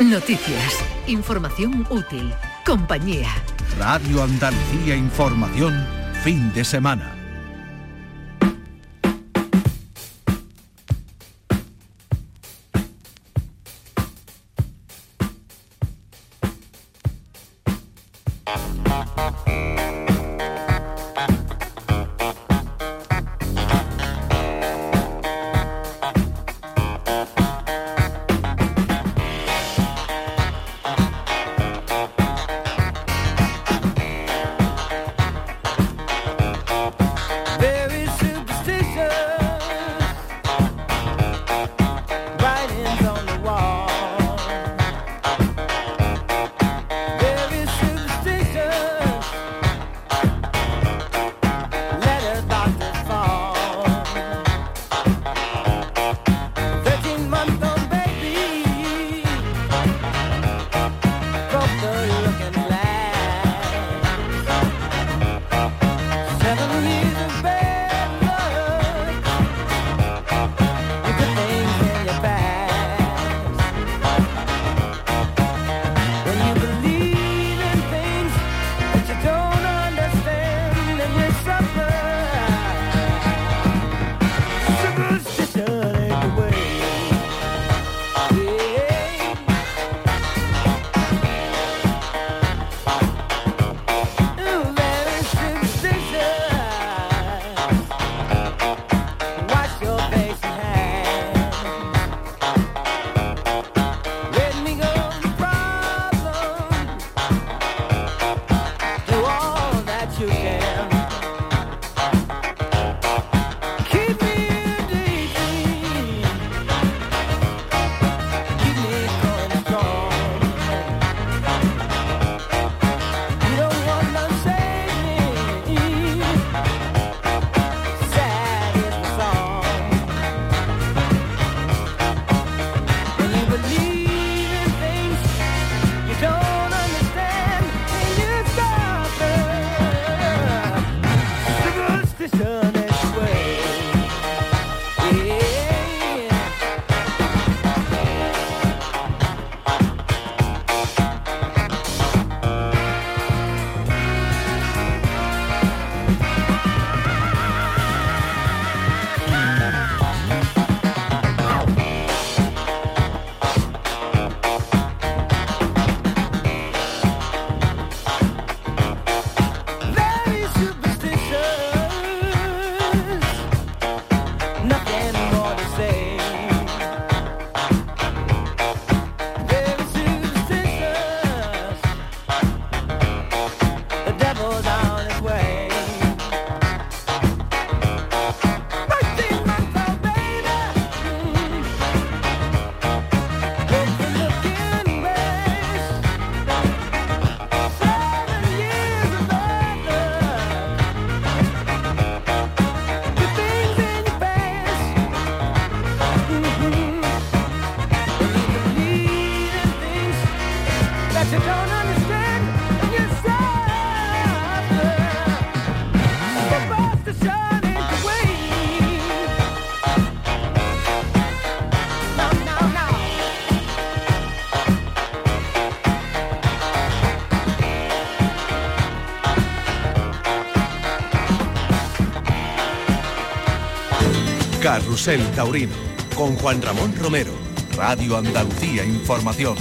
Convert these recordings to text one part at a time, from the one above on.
Noticias, información útil, compañía. Radio Andalucía Información, fin de semana. Carrusel Taurino, con Juan Ramón Romero, Radio Andalucía Información.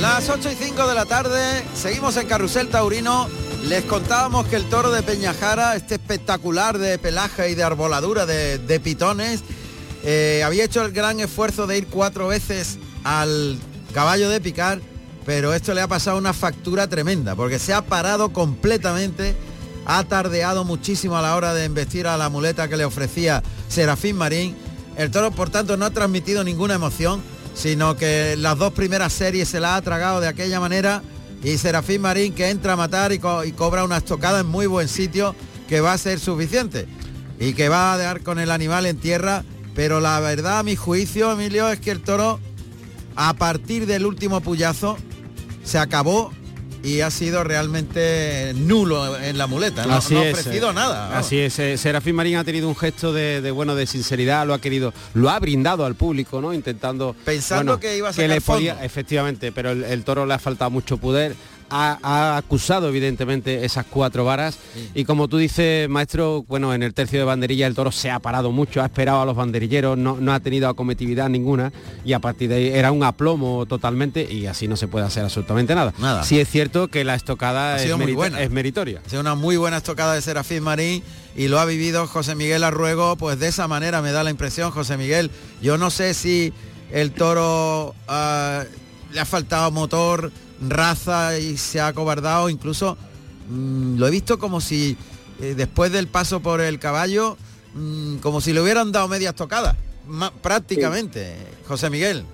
Las 8 y 5 de la tarde, seguimos en Carrusel Taurino. Les contábamos que el toro de Peñajara, este espectacular de pelaje y de arboladura de, de pitones, eh, había hecho el gran esfuerzo de ir cuatro veces al caballo de picar, pero esto le ha pasado una factura tremenda, porque se ha parado completamente, ha tardeado muchísimo a la hora de investir a la muleta que le ofrecía Serafín Marín. El toro, por tanto, no ha transmitido ninguna emoción, sino que las dos primeras series se las ha tragado de aquella manera y Serafín Marín que entra a matar y, y cobra una estocada en muy buen sitio que va a ser suficiente y que va a dar con el animal en tierra, pero la verdad a mi juicio, Emilio, es que el toro a partir del último puyazo se acabó y ha sido realmente nulo en la muleta, no, Así no ha es, ofrecido eh, nada. vamos. Así es, eh, Serafín Marín ha tenido un gesto de, de, bueno de sinceridad, lo ha querido, lo ha brindado al público, ¿no? Intentando Pensando bueno, que iba a que podía, fondo. efectivamente, pero el, el toro le ha faltado mucho poder. Ha, ha acusado evidentemente esas cuatro varas y como tú dices maestro bueno en el tercio de banderilla el toro se ha parado mucho ha esperado a los banderilleros no, no ha tenido acometividad ninguna y a partir de ahí era un aplomo totalmente y así no se puede hacer absolutamente nada Nada. sí es cierto que la estocada es, merita- buena. es meritoria Ha sido una muy buena estocada de Serafín Marín y lo ha vivido José Miguel Arruego, pues de esa manera me da la impresión, José Miguel. Yo no sé si el toro ah, le ha faltado motor, raza y se ha acobardado, incluso mm, lo he visto como si eh, después del paso por el caballo, mm, como si le hubieran dado medias tocadas, prácticamente, José Miguel.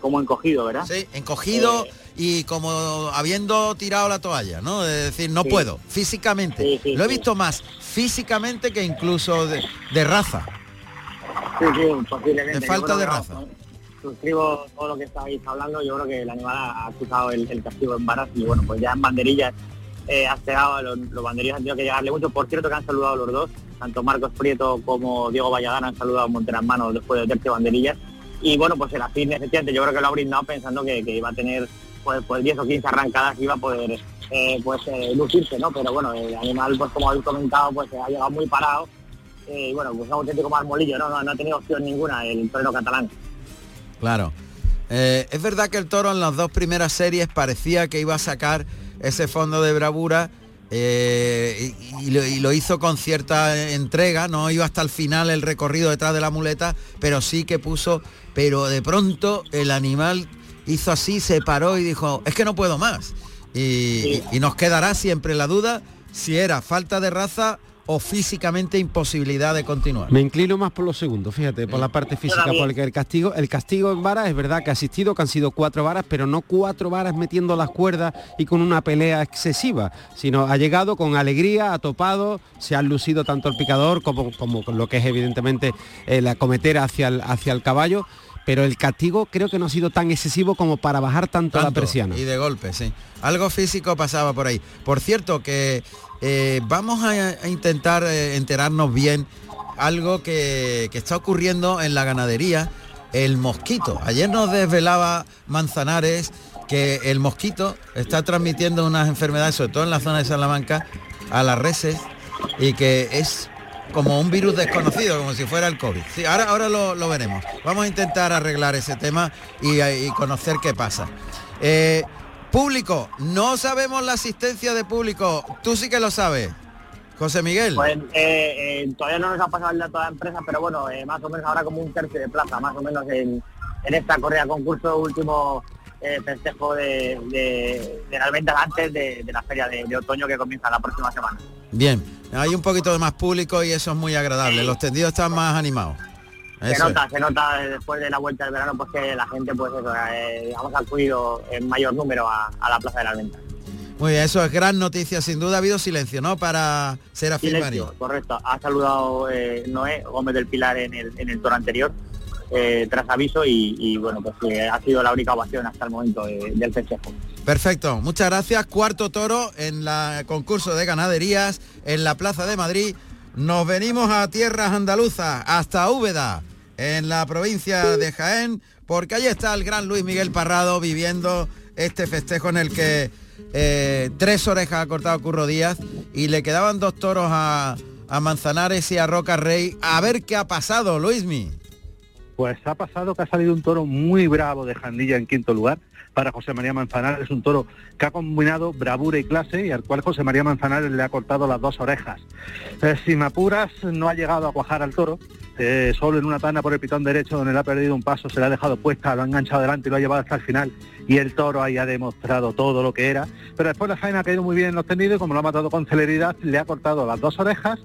como encogido, ¿verdad? Sí, encogido Eh. y como habiendo tirado la toalla, ¿no? De decir, no Sí. puedo, físicamente. Sí, Lo he visto más físicamente que incluso de, de raza. Sí, sí, posiblemente. De falta de raza. no, Suscribo todo lo que estáis hablando. Yo creo que el animal ha acusado el, castigo en varas y bueno, pues ya en banderillas eh, ha pegado, los, los banderillas han tenido que llegarle mucho. Por cierto que han saludado los dos, tanto Marcos Prieto como Diego Valladán han saludado a Montera en mano después del tercio de banderillas. Y bueno, pues el afín efectivamente yo creo que lo ha brindado pensando que, iba a tener pues, pues 10 o 15 arrancadas y iba a poder eh, pues eh, lucirse, ¿no? Pero bueno, el animal, pues como habéis comentado, pues ha llegado muy parado. Eh, y bueno, pues un auténtico marmolillo, ¿no? No, no ha tenido opción ninguna el torero catalán. Claro. Eh, es verdad que el toro en las dos primeras series parecía que iba a sacar ese fondo de bravura eh, y, y lo, y lo hizo con cierta entrega, no iba hasta el final el recorrido detrás de la muleta, pero sí que puso, pero de pronto el animal hizo así, se paró y dijo, es que no puedo más. Y nos quedará siempre la duda si era falta de raza o físicamente imposibilidad de continuar. Me inclino más por los segundos, fíjate, por la parte física, porque el castigo, el castigo en varas es verdad que ha asistido, que han sido cuatro varas, pero no cuatro varas metiendo las cuerdas y con una pelea excesiva, sino ha llegado con alegría, ha topado, se han lucido tanto el picador como, como con lo que es evidentemente eh, la cometera hacia el, hacia el caballo, pero el castigo creo que no ha sido tan excesivo como para bajar tanto, la persiana. Y de golpe, sí. Algo físico pasaba por ahí. Por cierto, que eh, vamos a, a intentar eh, enterarnos bien algo que, que está ocurriendo en la ganadería, el mosquito. Ayer nos desvelaba Manzanares que el mosquito está transmitiendo unas enfermedades, sobre todo en la zona de Salamanca, a las reses y que es como un virus desconocido, como si fuera el COVID. Sí, ahora, ahora lo, veremos. Vamos a intentar arreglar ese tema y, conocer qué pasa. Eh, público, no sabemos la asistencia de público. Tú sí que lo sabes. José Miguel. Pues eh, eh, todavía no nos ha pasado el dato de la empresa, pero bueno, más o menos ahora como un tercio de plaza, más o menos en, en esta correa concurso último festejo de, de, de antes de, la feria de otoño que comienza la próxima semana. Bien, hay un poquito de más público y eso es muy agradable. Los tendidos están más animados. Se es. nota, se nota después de la vuelta del verano pues que la gente pues eso, eh, digamos, ha acudido en mayor número a, a la plaza de las ventas. Muy bien, eso es gran noticia. Sin duda ha habido silencio, ¿no? Para Marín. Silencio, correcto. Ha saludado eh, Noé Gómez del Pilar en el, en el toro anterior, eh, tras aviso, y, bueno, pues eh, ha sido la única ovación hasta el momento del festejo. Perfecto, muchas gracias. Cuarto toro en la concurso de ganaderías en la Plaza de Madrid. Nos venimos a tierras andaluzas, hasta Úbeda, en la provincia de Jaén, porque allí está el gran Luis Miguel Parrado viviendo este festejo en el que eh, tres orejas ha cortado Curro Díaz y le quedaban dos toros a, a Manzanares y a Roca Rey. A ver qué ha pasado, Luismi. Pues ha pasado que ha salido un toro muy bravo de Jandilla en quinto lugar. Para José María Manzanares es un toro que ha combinado bravura y clase y al cual José María Manzanares le ha cortado las dos orejas. Eh, si me apuras, no ha llegado a cuajar al toro. Eh, solo en una tanda por el pitón derecho donde le ha perdido un paso, se le ha dejado puesta, lo ha enganchado delante y lo ha llevado hasta el final. Y el toro ahí ha demostrado todo lo que era. Pero después la faena ha caído muy bien en los tendidos y como lo ha matado con celeridad, le ha cortado las dos orejas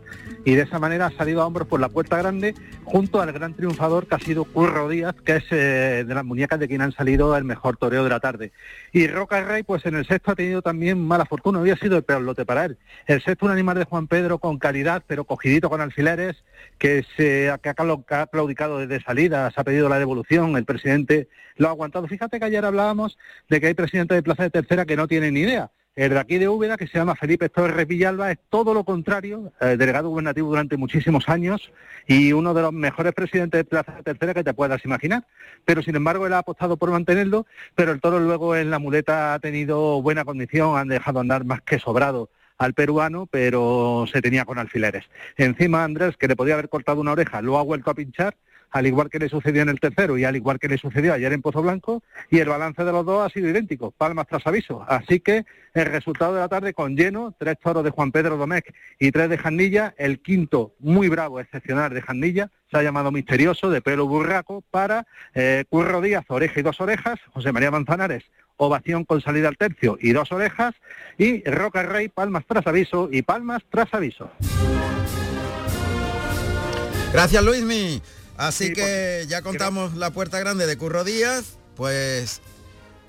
y de esa manera ha salido a hombros por la puerta grande junto al gran triunfador que ha sido Curro Díaz, que es eh, de las muñecas de quien han salido el mejor toreo de la tarde. Y Roca Rey, pues en el sexto ha tenido también mala fortuna, había sido el peor lote para él. El sexto un animal de Juan Pedro con calidad, pero cogidito con alfileres, que se que ha claudicado desde salida, se ha pedido la devolución, el presidente lo ha aguantado. Fíjate que ayer hablábamos de que hay presidentes de plaza de tercera que no tienen ni idea. El de aquí de Úbeda, que se llama Felipe Torres Villalba, es todo lo contrario, eh, delegado gubernativo durante muchísimos años y uno de los mejores presidentes de Plaza Tercera que te puedas imaginar. Pero sin embargo, él ha apostado por mantenerlo, pero el toro luego en la muleta ha tenido buena condición, han dejado andar más que sobrado al peruano, pero se tenía con alfileres. Encima Andrés, que le podía haber cortado una oreja, lo ha vuelto a pinchar al igual que le sucedió en el tercero y al igual que le sucedió ayer en Pozo Blanco, y el balance de los dos ha sido idéntico, palmas tras aviso. Así que el resultado de la tarde con lleno, tres toros de Juan Pedro Domecq y tres de Jandilla, el quinto muy bravo, excepcional de Jandilla, se ha llamado misterioso, de pelo burraco, para eh, Curro Díaz, oreja y dos orejas, José María Manzanares, ovación con salida al tercio y dos orejas, y Roca Rey, palmas tras aviso y palmas tras aviso. Gracias Luismi. Así que ya contamos la puerta grande de Curro Díaz, pues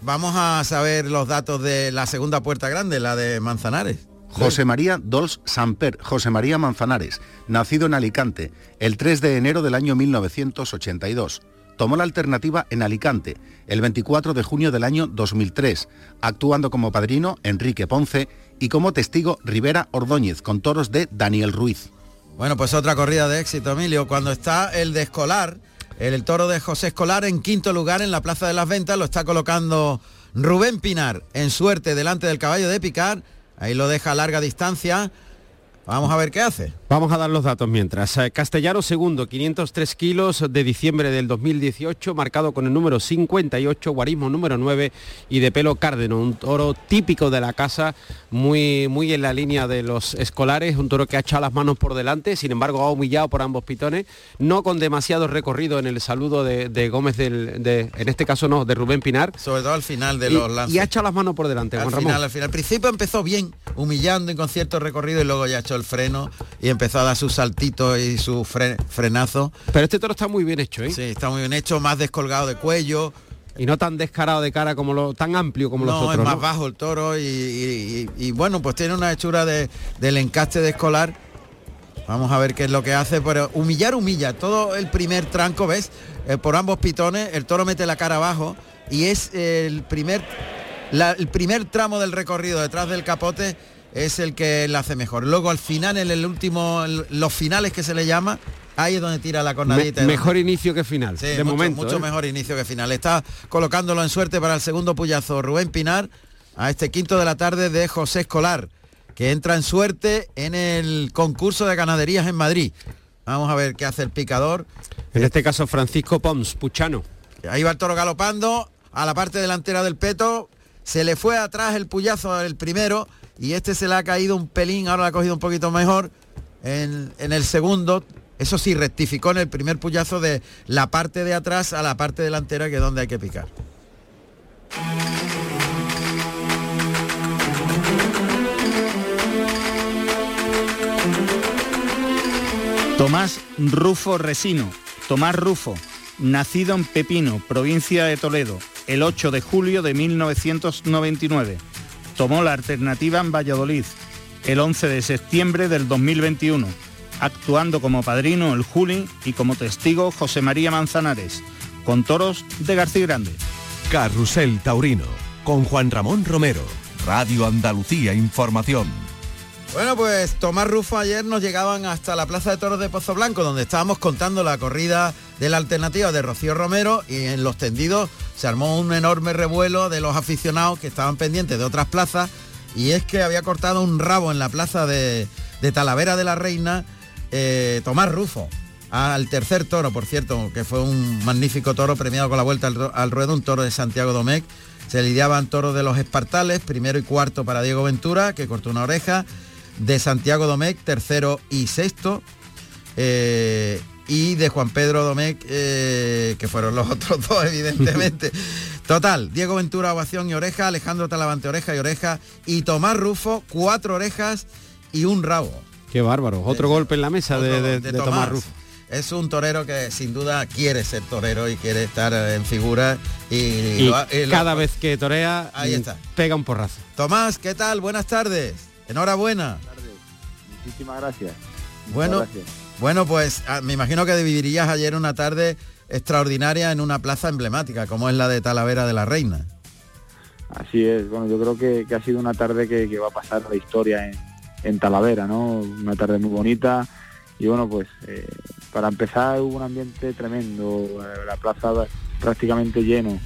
vamos a saber los datos de la segunda puerta grande, la de Manzanares. José María Dols Samper, José María Manzanares, nacido en Alicante el 3 de enero del año 1982. Tomó la alternativa en Alicante el 24 de junio del año 2003, actuando como padrino Enrique Ponce y como testigo Rivera Ordóñez con toros de Daniel Ruiz. Bueno, pues otra corrida de éxito, Emilio. Cuando está el de Escolar, el, toro de José Escolar en quinto lugar en la Plaza de las Ventas, lo está colocando Rubén Pinar en suerte delante del caballo de Picar. Ahí lo deja a larga distancia. Vamos a ver qué hace. Vamos a dar los datos mientras. Eh, Castellano segundo, 503 kilos de diciembre del 2018, marcado con el número 58, guarismo número 9 y de pelo cárdeno, un toro típico de la casa, muy, muy en la línea de los escolares, un toro que ha echado las manos por delante, sin embargo ha humillado por ambos pitones, no con demasiado recorrido en el saludo de, Gómez, del, de, en este caso no, de Rubén Pinar. Sobre todo al final de los lances. Y ha echado las manos por delante, al final, Al final, al principio empezó bien, humillando y con cierto recorrido y luego ya ha hecho el freno y empezó a dar sus saltitos y su frenazo. Pero este toro está muy bien hecho, ¿eh? Sí, está muy bien hecho, más descolgado de cuello. Y no tan descarado de cara como lo tan amplio como los otros. Es más bajo el toro y, bueno, pues tiene una hechura de, del encaste de escolar. Vamos a ver qué es lo que hace, pero humillar humilla. Todo el primer tranco, ¿ves? Eh, por ambos pitones, el toro mete la cara abajo y es el primer, el primer tramo del recorrido detrás del capote es el que la hace mejor. Luego al final, en el último, los finales que se le llama, ahí es donde tira la cornadita. mejor inicio que final, de mucho, momento. Mucho ¿eh? mejor inicio que final. Está colocándolo en suerte para el segundo puyazo Rubén Pinar a este quinto de la tarde de José Escolar, que entra en suerte en el concurso de ganaderías en Madrid. Vamos a ver qué hace el picador. En este caso Francisco Pons, Puchano. Ahí va el toro galopando a la parte delantera del peto. Se le fue atrás el puyazo el primero y este se le ha caído un pelín, ahora lo ha cogido un poquito mejor en, el segundo. Eso sí, rectificó en el primer puyazo de la parte de atrás a la parte delantera, que es donde hay que picar. Tomás Rufo Resino, Tomás Rufo, nacido en Pepino, provincia de Toledo, el 8 de julio de 1999 tomó la alternativa en Valladolid el 11 de septiembre del 2021, actuando como padrino el Juli y como testigo José María Manzanares, con toros de García Grande. Carrusel Taurino, con Juan Ramón Romero, Radio Andalucía Información. Bueno, pues Tomás Rufo ayer nos llegaban hasta la Plaza de Toros de Pozo Blanco, donde estábamos contando la corrida de la alternativa de Rocío Romero y en los tendidos se armó un enorme revuelo de los aficionados que estaban pendientes de otras plazas y es que había cortado un rabo en la plaza de, Talavera de la Reina eh, Tomás Rufo al tercer toro, por cierto, que fue un magnífico toro premiado con la vuelta al, ruedo, un toro de Santiago Domecq. Se lidiaban toros de los espartales, primero y cuarto para Diego Ventura, que cortó una oreja, de Santiago Domecq, tercero y sexto. Eh, y de Juan Pedro Domecq, eh, que fueron los otros dos, evidentemente. Total, Diego Ventura, ovación y oreja, Alejandro Talavante, oreja y oreja, y Tomás Rufo, cuatro orejas y un rabo. Qué bárbaro, otro golpe en la mesa de, Tomás. Rufo. Es un torero que sin duda quiere ser torero y quiere estar en figura y, cada vez que torea ahí mm, está. pega un porrazo. Tomás, ¿qué tal? Buenas tardes. Enhorabuena. Buenas tardes. Muchísimas gracias. bueno, bueno, pues ah, me imagino que vivirías ayer una tarde extraordinaria en una plaza emblemática como es la de Talavera de la Reina. Así es, bueno, yo creo que, que ha sido una tarde que, que va a pasar la historia en, en Talavera, ¿no? Una tarde muy bonita y bueno, pues eh, para empezar hubo un ambiente tremendo, la plaza prácticamente lleno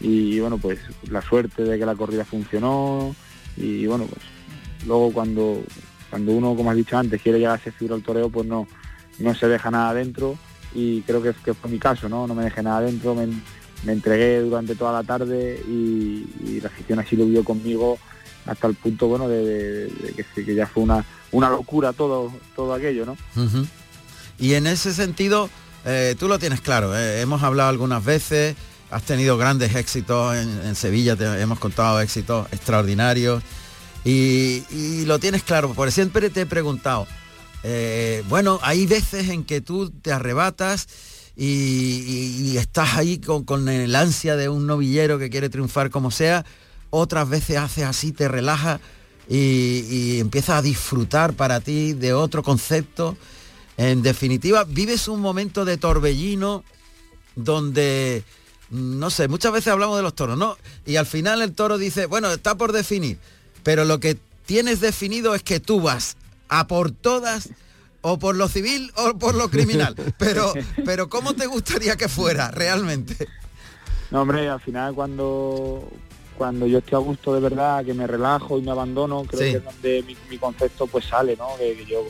y, y, bueno, pues la suerte de que la corrida funcionó y bueno, pues luego cuando cuando uno, como has dicho antes, quiere llegar a ese figura al toreo, pues no, no se deja nada adentro y creo que, que fue mi caso, ¿no? No me dejé nada adentro, me, entregué durante toda la tarde y, la afición así lo vio conmigo hasta el punto bueno de, que, ya fue una, una locura todo, todo aquello, ¿no? Y en ese sentido, eh, tú lo tienes claro, eh, hemos hablado algunas veces, has tenido grandes éxitos en, en Sevilla, te hemos contado éxitos extraordinarios y, lo tienes claro, por siempre te he preguntado, eh, bueno, hay veces en que tú te arrebatas y, y, estás ahí con, con, el ansia de un novillero que quiere triunfar como sea, otras veces haces así, te relajas y empiezas a disfrutar para ti de otro concepto. En definitiva, vives un momento de torbellino donde, no sé, muchas veces hablamos de los toros, ¿no? Y al final el toro dice, bueno, está por definir, pero lo que tienes definido es que tú vas a por todas o por lo civil o por lo criminal. Pero, pero ¿cómo te gustaría que fuera realmente? No, hombre, al final cuando cuando yo estoy a gusto de verdad, que me relajo y me abandono, creo sí. que es donde mi, mi, concepto pues sale, ¿no? Que, que yo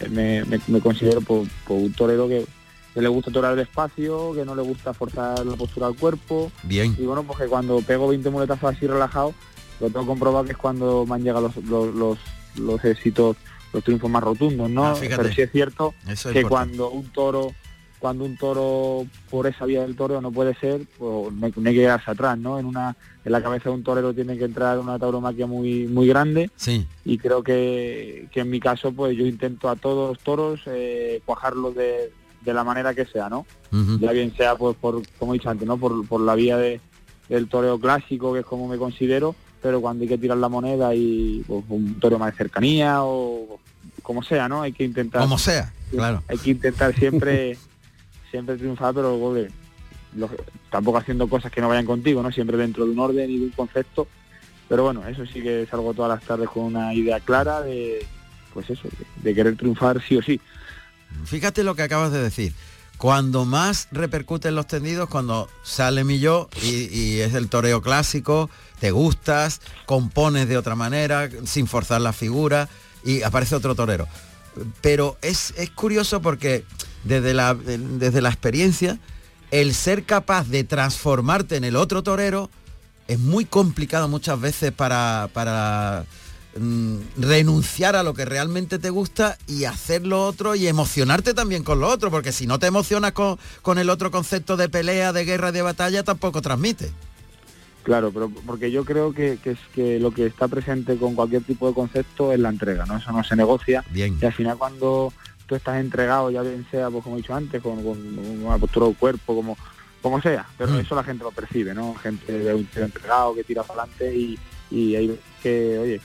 eh, me, me, me, considero por, por un torero que, que, le gusta torar el espacio, que no le gusta forzar la postura al cuerpo. Bien. Y bueno, porque cuando pego 20 muletazos así relajado, lo tengo comprobado que es cuando me han llegado los, los, los, los éxitos los triunfos más rotundos, ¿no? Ah, Pero sí es cierto es que cuando un toro cuando un toro por esa vía del toro no puede ser, pues no hay, no hay que quedarse atrás, ¿no? En una en la cabeza de un torero tiene que entrar una tauromaquia muy muy grande sí. y creo que, que, en mi caso pues yo intento a todos los toros eh, cuajarlos de, de, la manera que sea, ¿no? Uh -huh. Ya bien sea pues por, como he dicho antes, ¿no? Por, por la vía de, del toreo clásico, que es como me considero, pero cuando hay que tirar la moneda y pues, un toro más de cercanía o como sea, ¿no? Hay que intentar... Como sea, claro. Hay que intentar siempre siempre triunfar, pero lo, tampoco haciendo cosas que no vayan contigo, ¿no? Siempre dentro de un orden y de un concepto. Pero bueno, eso sí que salgo todas las tardes con una idea clara de, pues eso, de, de querer triunfar sí o sí. Fíjate lo que acabas de decir. Cuando más repercuten los tendidos, cuando sale mi yo y, es el toreo clásico, te gustas, compones de otra manera, sin forzar la figura, y aparece otro torero. Pero es, es curioso porque desde la, desde la experiencia, el ser capaz de transformarte en el otro torero es muy complicado muchas veces para, para mm, renunciar a lo que realmente te gusta y hacer lo otro y emocionarte también con lo otro, porque si no te emocionas con, con el otro concepto de pelea, de guerra, de batalla, tampoco transmite. Claro, pero porque yo creo que, que, es que lo que está presente con cualquier tipo de concepto es la entrega, ¿no? Eso no se negocia. Bien. Y al final cuando tú estás entregado, ya bien sea, pues como he dicho antes, con, con una postura del cuerpo, como como sea, pero mm. eso la gente lo percibe, ¿no? Gente de un tío entregado que tira para adelante y, y hay que, oye,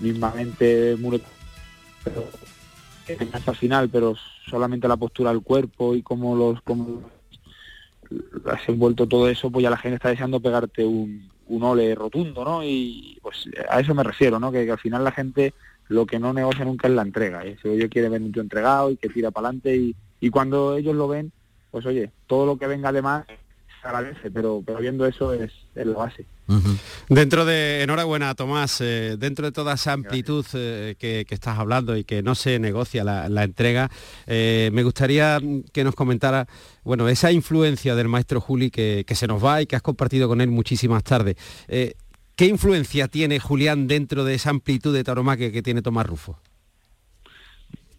mismamente muy pero al final, pero solamente la postura del cuerpo y cómo los cómo has envuelto todo eso, pues ya la gente está deseando pegarte un, un ole rotundo, ¿no? Y pues a eso me refiero, ¿no? Que, que al final la gente lo que no negocia nunca es la entrega. ¿eh? Si ellos quieren ver un tío entregado y que tira para adelante y, y cuando ellos lo ven, pues oye, todo lo que venga además se agradece, pero, pero viendo eso es, es la base. Uh -huh. Dentro de, enhorabuena Tomás, eh, dentro de toda esa amplitud eh, que, que, estás hablando y que no se negocia la, la entrega, eh, me gustaría que nos comentara, bueno, esa influencia del maestro Juli que, que, se nos va y que has compartido con él muchísimas tardes. ¿Qué influencia tiene Julián dentro de esa amplitud de tauromaquia que tiene Tomás Rufo?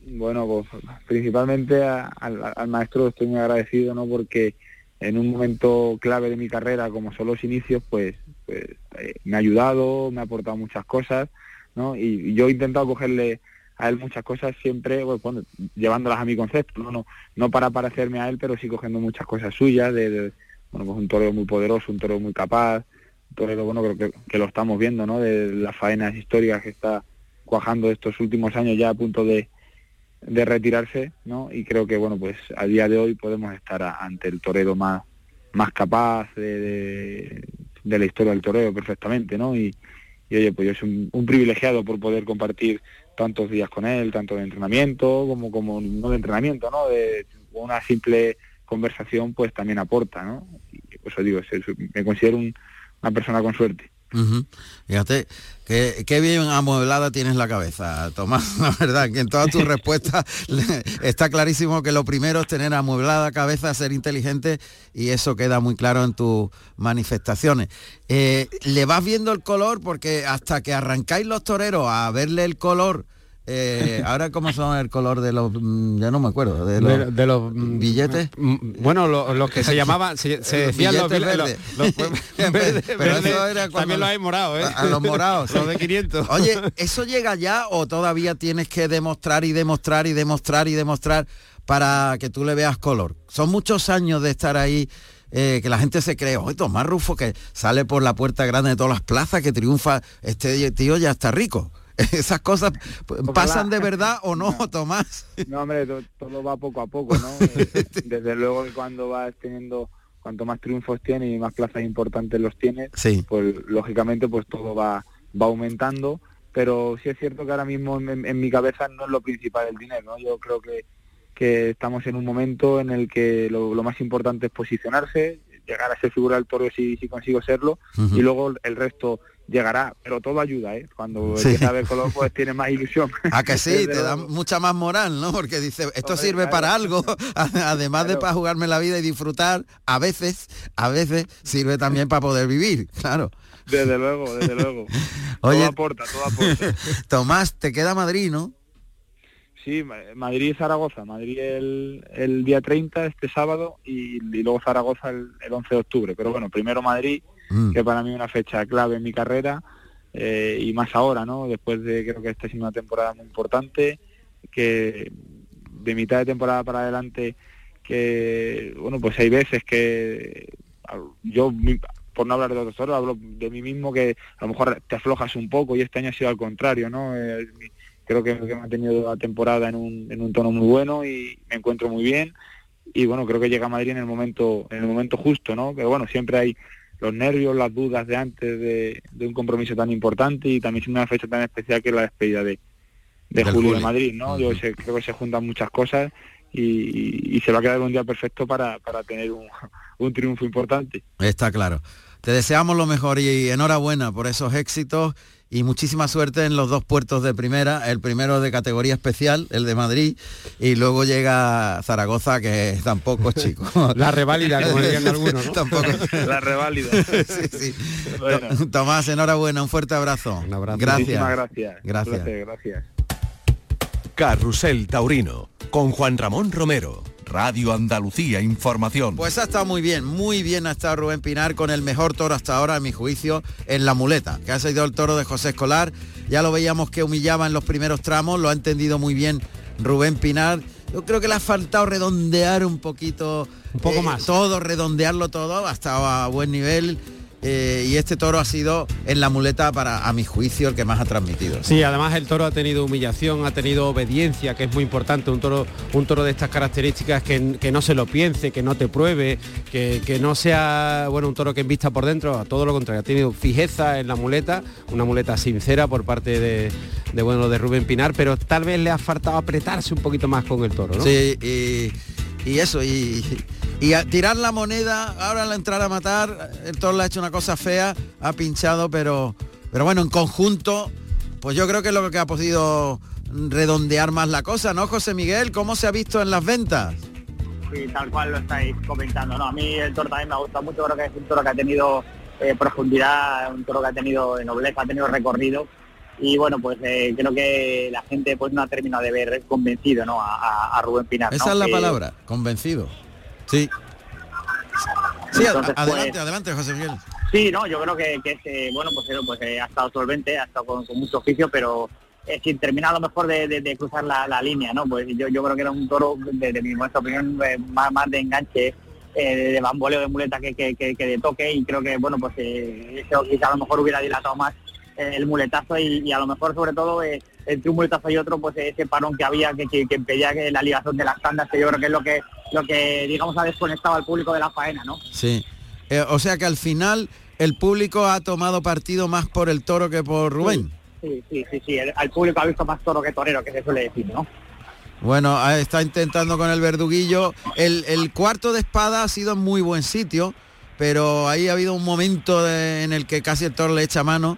Bueno, pues principalmente a, al, al, maestro estoy muy agradecido, ¿no? Porque en un momento clave de mi carrera, como son los inicios, pues, pues eh, me ha ayudado, me ha aportado muchas cosas, ¿no? Y, yo he intentado cogerle a él muchas cosas siempre, pues, llevándolas a mi concepto, ¿no? No, no para parecerme a él, pero sí cogiendo muchas cosas suyas, de, bueno, pues un torero muy poderoso, un torero muy capaz, torero, bueno, creo que, que, lo estamos viendo, ¿no? De las faenas históricas que está cuajando estos últimos años ya a punto de, de retirarse, ¿no? Y creo que, bueno, pues a día de hoy podemos estar ante el torero más, más capaz de, de, la historia del toreo perfectamente, ¿no? Y, oye, pues yo soy un, privilegiado por poder compartir tantos días con él, tanto de entrenamiento como como no de entrenamiento, ¿no? De una simple conversación pues también aporta, ¿no? Y por eso digo, me considero un- una persona con suerte. Ujú. Fíjate, qué, qué bien amueblada tienes la cabeza, Tomás. La verdad, que en todas tus respuestas está clarísimo que lo primero es tener amueblada cabeza, ser inteligente y eso queda muy claro en tus manifestaciones. Eh, ¿Le vas viendo el color? Porque hasta que arrancáis los toreros a verle el color, eh, ahora cómo son el color de los, mm, ya no me acuerdo, de los, de, de los mm, billetes. mm, bueno lo- los que se llamaban se, decían los, verdes. los- Pero verdes, eso verdes, era cuando- también los hay morados ¿eh? A, a los morados. los de 500 Oye, ¿eso llega ya o todavía tienes que demostrar y demostrar y demostrar y demostrar para que tú le veas color? Son muchos años de estar ahí. eh, que la gente se cree, oye, Tomás Rufo que sale por la puerta grande de todas las plazas, que triunfa, este tío ya está rico. Esas cosas pasan de verdad o no, Tomás. No, hombre, to- todo va poco a poco, ¿no? Eh, Desde luego que cuando vas teniendo, cuanto más triunfos tienes y más plazas importantes los tienes, Sí. pues lógicamente pues todo va, va aumentando, pero sí es cierto que ahora mismo en, en mi cabeza no es lo principal el dinero, ¿no? Yo creo que, que estamos en un momento en el que lo, lo más importante es posicionarse, llegar a ser figura del toro si, si consigo serlo, y luego el resto llegará, pero todo ayuda, ¿eh? Cuando Sí. empieza a ver color pues tiene más ilusión. A que sí, te da mucha más moral, ¿no? Porque dice, esto Hombre, sirve claro. para algo, además de para jugarme la vida y disfrutar, a veces, a veces sirve también para poder vivir, claro. Desde luego, desde luego. Oye, todo aporta, todo aporta. Tomás, te queda Madrid, ¿no? Sí, Ma- Madrid y Zaragoza. Madrid el, el día 30, este sábado, y, y luego Zaragoza el, el 11 de octubre. Pero bueno, primero Madrid, Mm. que para mí es una fecha clave en mi carrera, eh, y más ahora, ¿no? Después de, creo que esta es una temporada muy importante, que de mitad de temporada para adelante, que, bueno, pues hay veces que a- yo, por no hablar de otros toros, hablo de mí mismo que a lo mejor te aflojas un poco y este año ha sido al contrario, ¿no? Eh, creo que, que me ha tenido la temporada en un, en un tono muy bueno y me encuentro muy bien y bueno creo que llega a Madrid en el momento en el momento justo no pero bueno siempre hay los nervios las dudas de antes de, de un compromiso tan importante y también siendo una fecha tan especial que es la despedida de, Julio Juli. de Madrid no yo sé- creo que se juntan muchas cosas y, y se va a quedar un día perfecto para, para tener un, un triunfo importante Está claro. Te deseamos lo mejor y enhorabuena por esos éxitos y muchísima suerte en los dos puertos de primera, el primero de categoría especial, el de Madrid, y luego llega Zaragoza, que tampoco es chico. la reválida como dirían algunos ¿no? tampoco. la reválida Sí, sí. Bueno. To- Tomás, enhorabuena, un fuerte abrazo. Un abrazo. gracias Gracias. gracias, gracias. Carrusel Taurino con Juan Ramón Romero. Radio Andalucía Información. Pues ha estado muy bien, muy bien ha estado Rubén Pinar con el mejor toro hasta ahora, a mi juicio, en la muleta, que ha sido el toro de José Escolar. Ya lo veíamos que humillaba en los primeros tramos, lo ha entendido muy bien Rubén Pinar. Yo creo que le ha faltado redondear un poquito. Un poco eh, más. Todo, redondearlo todo, ha estado a buen nivel. Eh, y este toro ha sido en la muleta para, a mi juicio, el que más ha transmitido. Sí, además el toro ha tenido humillación, ha tenido obediencia, que es muy importante, un toro, un toro de estas características que, que no se lo piense, que no te pruebe, que, que no sea bueno un toro que vista por dentro, a todo lo contrario, ha tenido fijeza en la muleta, una muleta sincera por parte de, de, bueno de Rubén Pinar, pero tal vez le ha faltado apretarse un poquito más con el toro, ¿no? Sí, y, y eso, y, y a tirar la moneda, ahora al entrar a matar, el toro le ha hecho una cosa fea, ha pinchado, pero, pero bueno, en conjunto, pues yo creo que es lo que ha podido redondear más la cosa, ¿no, José Miguel? ¿Cómo se ha visto en las ventas? Sí, tal cual lo estáis comentando. ¿no? A mí el toro también me ha gustado mucho, creo que es un toro que ha tenido eh, profundidad, un toro que ha tenido nobleza, ha tenido recorrido. Y bueno, pues eh, creo que la gente pues no ha terminado de ver convencido ¿no? a, a- a Rubén Pinar. Esa ¿no? es la Que- palabra, convencido. Sí. Sí, Entonces, adelante, pues, adelante, José Miguel. Sí, no, yo creo que, eh, bueno, pues, eh, pues eh, ha estado solvente, ha estado con, con mucho oficio, pero eh, sin terminar a lo mejor de, de- de cruzar la, la línea, ¿no? Pues yo, yo creo que era un toro, desde mi modesta opinión, eh, más, más de enganche, eh, de bamboleo de muleta que, que, que- de toque, y creo que, bueno, pues eh, eso quizá a lo mejor hubiera dilatado más el muletazo y, y a lo mejor sobre todo eh, entre un muletazo y otro, pues ese parón que había que, que, que impedía que la ligación de las tandas, que yo creo que es lo que, lo que digamos ha desconectado al público de la faena, ¿no? Sí. Eh, o sea que al final el público ha tomado partido más por el toro que por Rubén. Sí, sí, sí, sí. El, al público ha visto más toro que torero, que se suele decir, ¿no? Bueno, ah, está intentando con el verduguillo. El, el cuarto de espada ha sido en muy buen sitio, pero ahí ha habido un momento de- en el que casi el toro le echa mano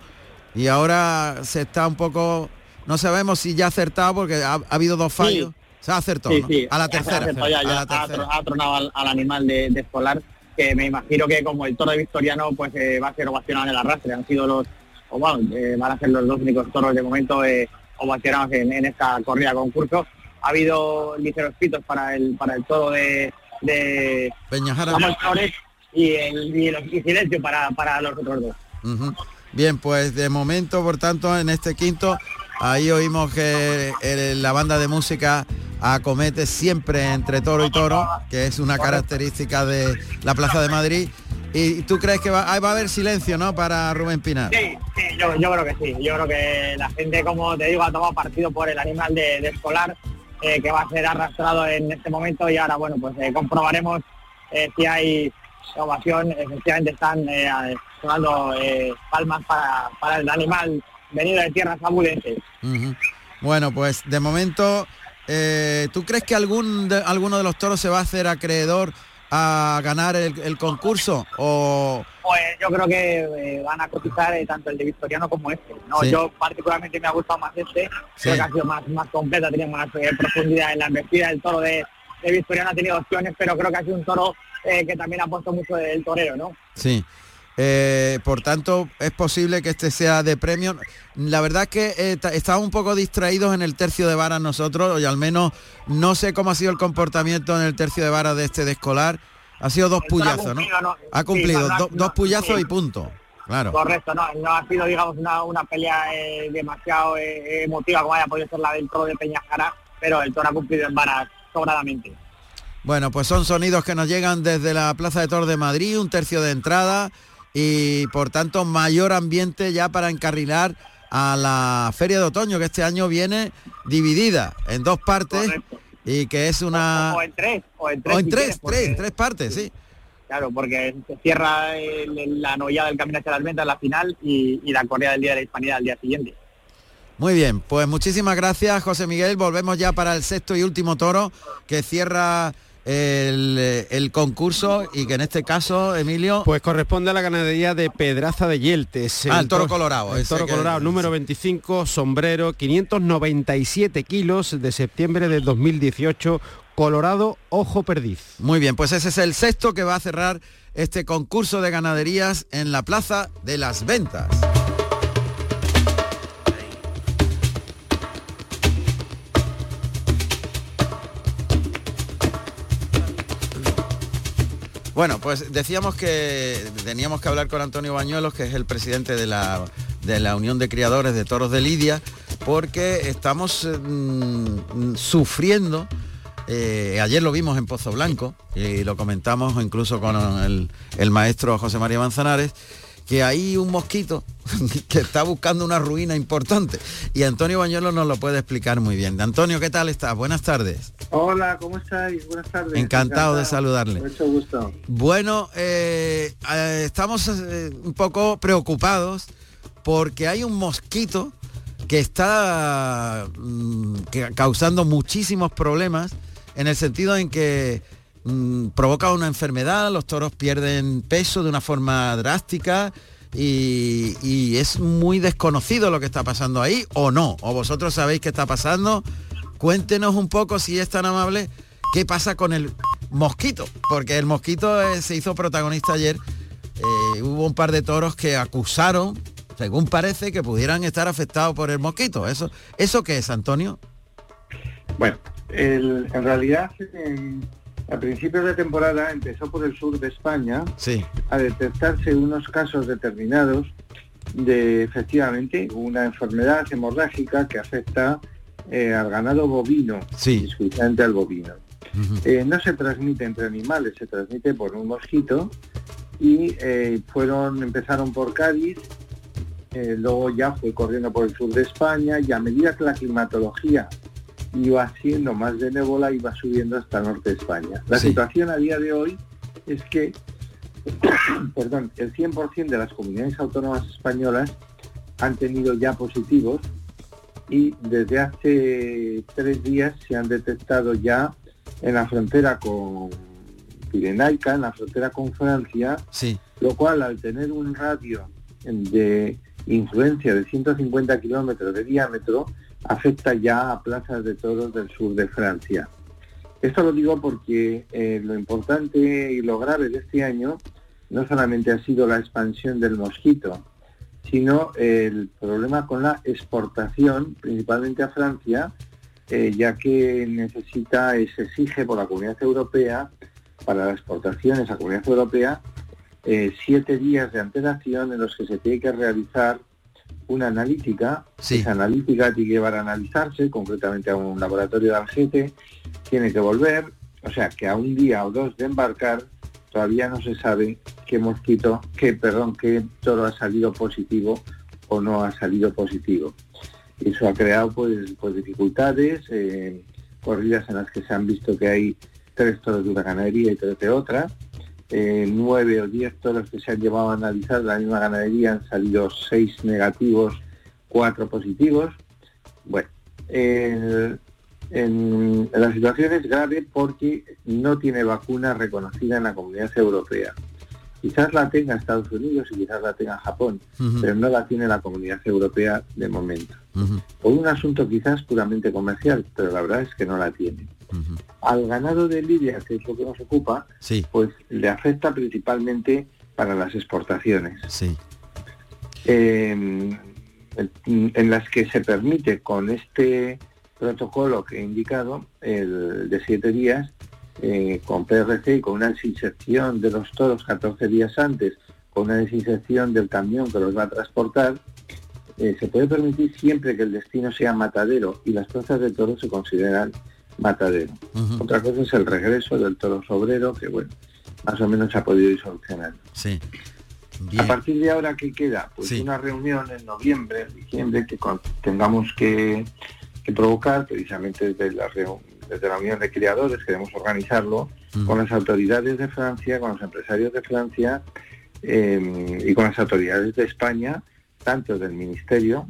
y ahora se está un poco... No sabemos si ya ha acertado porque ha, ha habido dos fallos. Se ha acertado, Sí, ¿no? sí. A la tercera. acertado, ya, a ya la ha, tercera. tro- ha tronado al, al animal de, de escolar, que me imagino que como el toro de Victoriano, pues eh, va a ser ovacionado en el arrastre. Han sido los, o bueno, eh, van a ser los dos únicos toros de momento eh, ovacionados en, en esta corrida concurso. Ha habido ligeros pitos para el para el toro de, de Peñajara. Flores y, el, y, los- y silencio para, para los otros dos. Bien, pues de momento, por tanto, en este quinto, ahí oímos que el- la banda de música acomete siempre entre toro y toro, que es una característica de la Plaza de Madrid. ¿Y tú crees que va, va a haber silencio, no, para Rubén Pinar? Sí, sí, yo, yo creo que sí. Yo creo que la gente, como te digo, ha tomado partido por el animal de, de escolar, eh, que va a ser arrastrado en este momento y ahora, bueno, pues eh, comprobaremos eh, si hay ovación. Efectivamente están sonando palmas para, para el animal venido de tierras. Ujú. Bueno, pues de momento, eh, ¿tú crees que algún de, alguno de los toros se va a hacer acreedor a ganar el, el concurso? O Pues yo creo que eh, van a cotizar eh, tanto el de Victoriano como este. ¿no? Sí. Yo particularmente me ha gustado más este, Sí. creo que ha sido más, más completa, tiene más profundidad en la embestida. El toro de, de Victoriano ha tenido opciones, pero creo que ha sido un toro eh, que también ha puesto mucho del torero, ¿no? Sí. Eh, por tanto, es posible que este sea de premio. La verdad es que eh, estábamos un poco distraídos en el tercio de varas nosotros, y al menos no sé cómo ha sido el comportamiento en el tercio de varas de este de escolar. Ha sido dos toro puyazos, ¿no? Ha cumplido no, no, do- no, dos puyazos sí. y punto. Claro. Correcto, no, no ha sido, digamos, una, una pelea eh, demasiado eh, emotiva como haya podido ser la del toro de Peñajara, pero el toro ha cumplido en varas sobradamente. Bueno, pues son sonidos que nos llegan desde la Plaza de Toros de Madrid, un tercio de entrada y por tanto mayor ambiente ya para encarrilar a la Feria de Otoño, que este año viene dividida en dos partes y que es una... O en tres, o en tres. O en si tres, quieres, porque- tres, tres partes, sí. Claro, porque se cierra el- la novedad del Camino hacia las Ventas la final y, y la corrida del Día de la Hispanidad al día siguiente. Muy bien, pues muchísimas gracias José Miguel. Volvemos ya para el sexto y último toro que cierra el, el concurso y que en este caso, Emilio... Pues corresponde a la ganadería de Pedraza de Yeltes. Ah, el toro toro- colorado, El toro que- colorado, número 25, sombrero, 597 kilos de septiembre de 2018, colorado, ojo perdiz. Muy bien, pues ese es el sexto que va a cerrar este concurso de ganaderías en la Plaza de las Ventas. Bueno, pues decíamos que teníamos que hablar con Antonio Bañuelos, que es el presidente de la, de la Unión de Criadores de Toros de Lidia, porque estamos eh, mm, sufriendo eh, ayer lo vimos en Pozo Blanco y lo comentamos incluso con el, el maestro José María Manzanares, que hay un mosquito que está buscando una ruina importante. Y Antonio Bañuelos nos lo puede explicar muy bien. Antonio, ¿qué tal estás? Buenas tardes. Hola, ¿cómo estáis? Buenas tardes. Encantado de saludarle. Mucho gusto. Bueno, eh, eh, estamos eh, un poco preocupados porque hay un mosquito que está mm, que- causando muchísimos problemas en el sentido en que mm, provoca una enfermedad, los toros pierden peso de una forma drástica y, es muy desconocido lo que está pasando ahí o no, o vosotros sabéis qué está pasando. Cuéntenos un poco, si es tan amable, qué pasa con el mosquito, porque el mosquito eh, se hizo protagonista ayer. Eh, hubo un par de toros que acusaron, según parece, que pudieran estar afectados por el mosquito. ¿Eso, ¿eso qué es, Antonio? Bueno, en realidad a principios de temporada empezó por el sur de España Sí. a detectarse unos casos determinados de efectivamente una enfermedad hemorrágica que afecta eh, al ganado bovino, Sí. exclusivamente al bovino. Eh, no se transmite entre animales, se transmite por un mosquito y eh, fueron, empezaron por Cádiz, luego ya fue corriendo por el sur de España y a medida que la climatología iba siendo más benévola iba subiendo hasta norte de España. La Sí. situación a día de hoy es que perdón, el 100% de las comunidades autónomas españolas han tenido ya positivos y desde hace tres días se han detectado ya en la frontera con Pirenaica, en la frontera con Francia, Sí. lo cual al tener un radio de influencia de 150 kilómetros de diámetro, afecta ya a plazas de toros del sur de Francia. Esto lo digo porque eh, lo importante y lo grave de este año no solamente ha sido la expansión del mosquito, sino el problema con la exportación, principalmente a Francia, eh, ya que necesita y se exige por la Comunidad Europea, para las exportaciones a la Comunidad Europea, eh, siete días de antelación en los que se tiene que realizar una analítica. Esa analítica tiene que llevar a analizarse, concretamente a un laboratorio de Algete, tiene que volver, o sea que a un día o dos de embarcar todavía no se sabe qué mosquito, qué, perdón, qué toro ha salido positivo o no ha salido positivo. Eso ha creado pues, pues dificultades, eh, corridas en las que se han visto que hay tres toros de una ganadería y tres de otra, eh, nueve o diez toros que se han llevado a analizar la misma ganadería han salido seis negativos, cuatro positivos. Bueno, la situación es grave porque no tiene vacuna reconocida en la comunidad europea. Quizás la tenga Estados Unidos y quizás la tenga Japón, pero no la tiene la comunidad europea de momento. Ujú. Por un asunto quizás puramente comercial, pero la verdad es que no la tiene. Al ganado de Lidia, que es lo que nos ocupa, Sí. pues le afecta principalmente para las exportaciones. Sí. Eh, en, en las que se permite con este protocolo que he indicado, el de siete días, eh, con PRC y con una desinsección de los toros 14 días antes, con una desinsección del camión que los va a transportar, eh, se puede permitir siempre que el destino sea matadero y las plazas de toros se consideran matadero. Otra cosa es el regreso del toro sobrero, que bueno, más o menos se ha podido ir solucionando. Sí. A partir de ahora, ¿qué queda? Pues Sí. una reunión en noviembre, diciembre, que con- tengamos que, que provocar, precisamente desde la, reu- desde la Unión de Criadores, queremos organizarlo, con las autoridades de Francia, con los empresarios de Francia eh, y con las autoridades de España, tanto del Ministerio,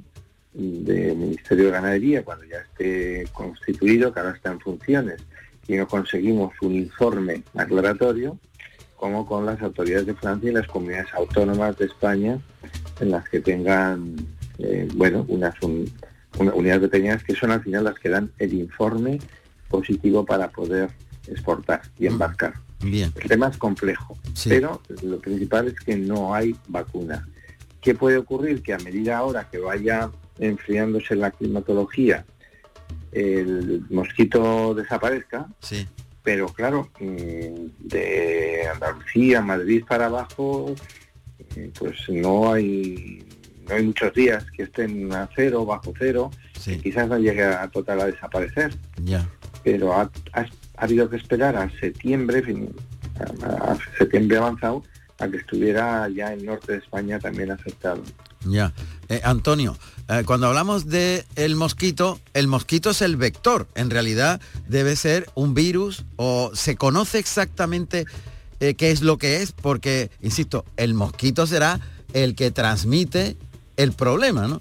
del Ministerio de Ganadería, cuando ya esté constituido, que ahora está en funciones, y no conseguimos un informe aclaratorio, como con las autoridades de Francia y las comunidades autónomas de España, en las que tengan, eh, bueno, unas un- una- unidades determinadas que son al final las que dan el informe positivo para poder exportar y embarcar. Bien. El tema es complejo, pero lo principal es que no hay vacuna. ¿Qué puede ocurrir? Que a medida ahora que vaya enfriándose la climatología, el mosquito desaparezca, Sí. pero claro, mm, de Andalucía, Madrid para abajo, eh, pues no hay no hay muchos días que estén a cero, bajo cero, que quizás no llegue a total a desaparecer, Ya. Pero ha, ha- ha habido que esperar a septiembre, a septiembre avanzado, a que estuviera ya el norte de España también afectado. Ya. Eh, Antonio, eh, cuando hablamos de el mosquito, el mosquito es el vector. En realidad debe ser un virus o se conoce exactamente eh, qué es lo que es, porque, insisto, el mosquito será el que transmite el problema, ¿no?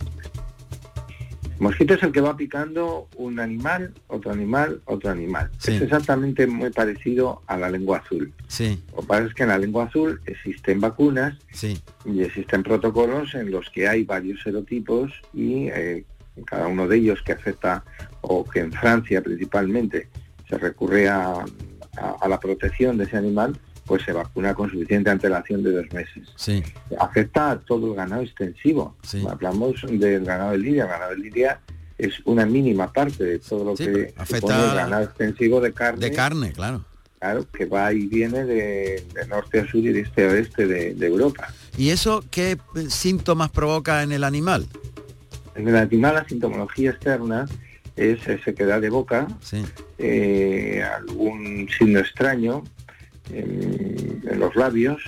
Mosquito es el que va picando un animal, otro animal, otro animal. Sí. Es exactamente muy parecido a la lengua azul. Sí, Lo que pasa es que en la lengua azul existen vacunas sí. y existen protocolos en los que hay varios serotipos y eh, cada uno de ellos que afecta, o que en Francia principalmente se recurre a, a- a la protección de ese animal, pues se vacuna con suficiente antelación de dos meses. Sí. Afecta a todo el ganado extensivo. Hablamos del ganado de lidia. El ganado de lidia es una mínima parte de todo lo Sí, que afecta el ganado extensivo de carne. De carne, claro. Claro, que va y viene de, de norte a sur y de este a oeste de, de Europa. ¿Y eso qué eh, síntomas provoca en el animal? En el animal la sintomología externa es sequedad de boca, eh, algún signo extraño en, en los labios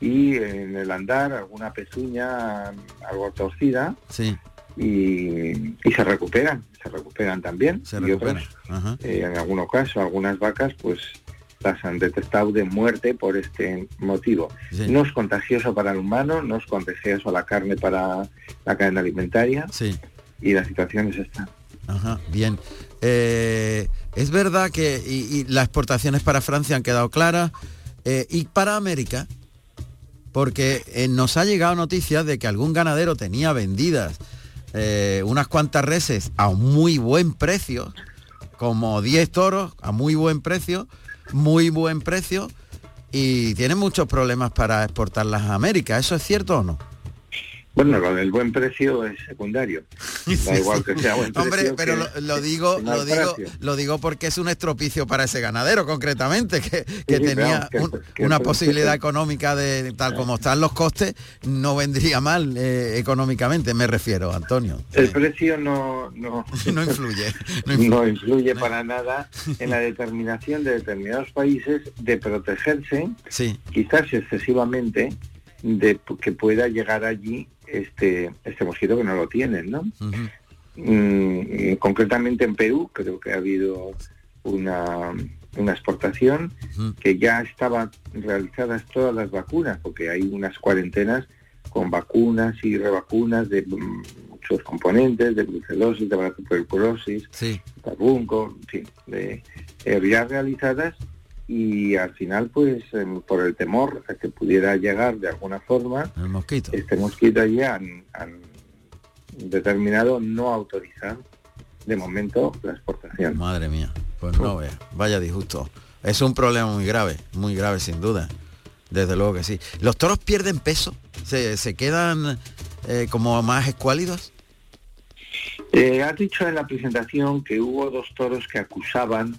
y en el andar alguna pezuña algo torcida Sí. y, y se recuperan, se recuperan también. Se y recuperan. otros, Ajá. eh, en algunos casos, algunas vacas, pues las han detectado de muerte por este motivo. No es contagioso para el humano, no es contagioso la carne para la cadena alimentaria. Sí. Y la situación es esta. Ajá, bien. Eh, es verdad que las exportaciones para Francia han quedado claras. eh, y para América, porque eh, nos ha llegado noticias de que algún ganadero tenía vendidas unas cuantas reses a muy buen precio, como 10 toros a muy buen precio, muy buen precio, y tiene muchos problemas para exportarlas a América. ¿Eso es cierto o no? Bueno, lo del buen precio es secundario. Da igual que sea buen precio. Hombre, pero lo, lo digo, lo digo, lo digo porque es un estropicio para ese ganadero concretamente, que, que sí, tenía claro, que- un- que una posibilidad económica de tal como están los costes, no vendría mal eh, económicamente, me refiero, Antonio. El precio no, no, No influye. no influye para nada en la determinación de determinados países de protegerse, Sí. quizás excesivamente, de que pueda llegar allí este, este mosquito que no lo tienen, ¿no? Mm, concretamente en Perú creo que ha habido una, una exportación que ya estaban realizadas todas las vacunas, porque hay unas cuarentenas con vacunas y revacunas de mm, muchos componentes, de brucelosis, de tuberculosis, Sí. carbunco, en fin, de, eh, ya realizadas y al final pues em, por el temor a que pudiera llegar de alguna forma el mosquito este mosquito allí han, han determinado no autorizar de momento la exportación Madre mía, pues no vea, vaya disgusto. Es un problema muy grave, muy grave sin duda. Desde luego que sí. ¿Los toros pierden peso? ¿Se, se quedan eh, como más escuálidos? Eh, has dicho en la presentación que hubo dos toros que acusaban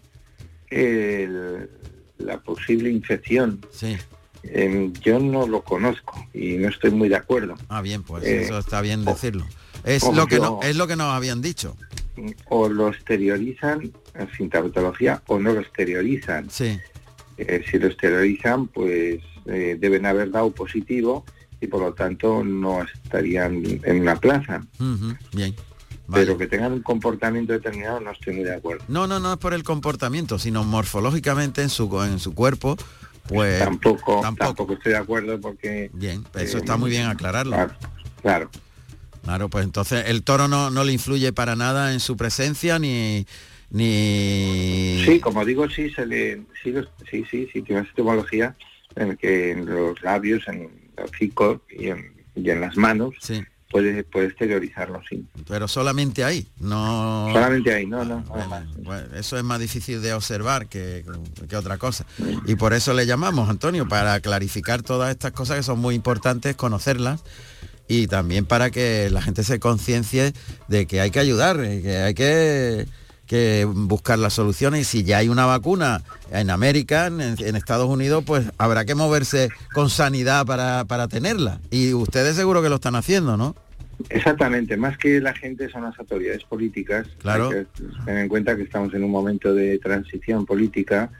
el- la posible infección Sí. Em, yo no lo conozco y no estoy muy de acuerdo Ah, bien, pues Eh, eso está bien decirlo. Es lo que yo- no, es lo que nos habían dicho. o lo exteriorizan en sintomatología o no lo exteriorizan. Sí. Eh, si lo exteriorizan, pues eh, deben haber dado positivo y por lo tanto no estarían en una plaza. Bien. Pero que tengan un comportamiento determinado no estoy muy de acuerdo. No, no, no es por el comportamiento, sino morfológicamente en su en su cuerpo, pues tampoco, tampoco. tampoco estoy de acuerdo porque... Bien, eso eh, está muy bien aclararlo. Claro, claro. Claro, pues entonces el toro no, no le influye para nada en su presencia ni ni Sí, como digo, sí, se le, sí, sí, sí, sí, tiene una etimología en el que en los labios, en el hocico y en, y en las manos puede, puede exteriorizarlo, sí. pero solamente ahí, no Solamente ahí, no, no. nada más. Bueno, eso es más difícil de observar que, que otra cosa. Y por eso le llamamos, Antonio, para clarificar todas estas cosas que son muy importantes, conocerlas y también para que la gente se conciencie de que hay que ayudar, y que hay que, que buscar las soluciones. Y si ya hay una vacuna en América, en, en Estados Unidos, pues habrá que moverse con sanidad para, para tenerla. Y ustedes seguro que lo están haciendo, ¿no? Exactamente, más que la gente son las autoridades políticas. Claro. Hay que tener en cuenta que estamos en un momento de transición política,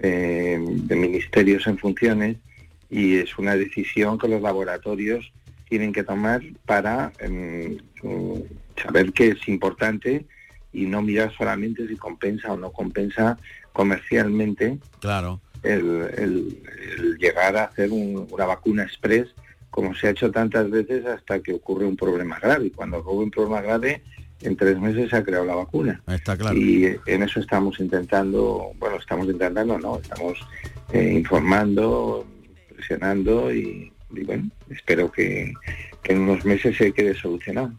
eh, de ministerios en funciones, y es una decisión que los laboratorios tienen que tomar para em, saber que es importante y no mirar solamente si compensa o no compensa comercialmente Claro. el, el- el llegar a hacer un- una vacuna express como se ha hecho tantas veces hasta que ocurre un problema grave. Y cuando ocurre un problema grave, en tres meses se ha creado la vacuna. Está claro. Y en eso estamos intentando, bueno, estamos intentando, no, estamos eh, informando, presionando y, y bueno, espero que, que en unos meses se quede solucionado.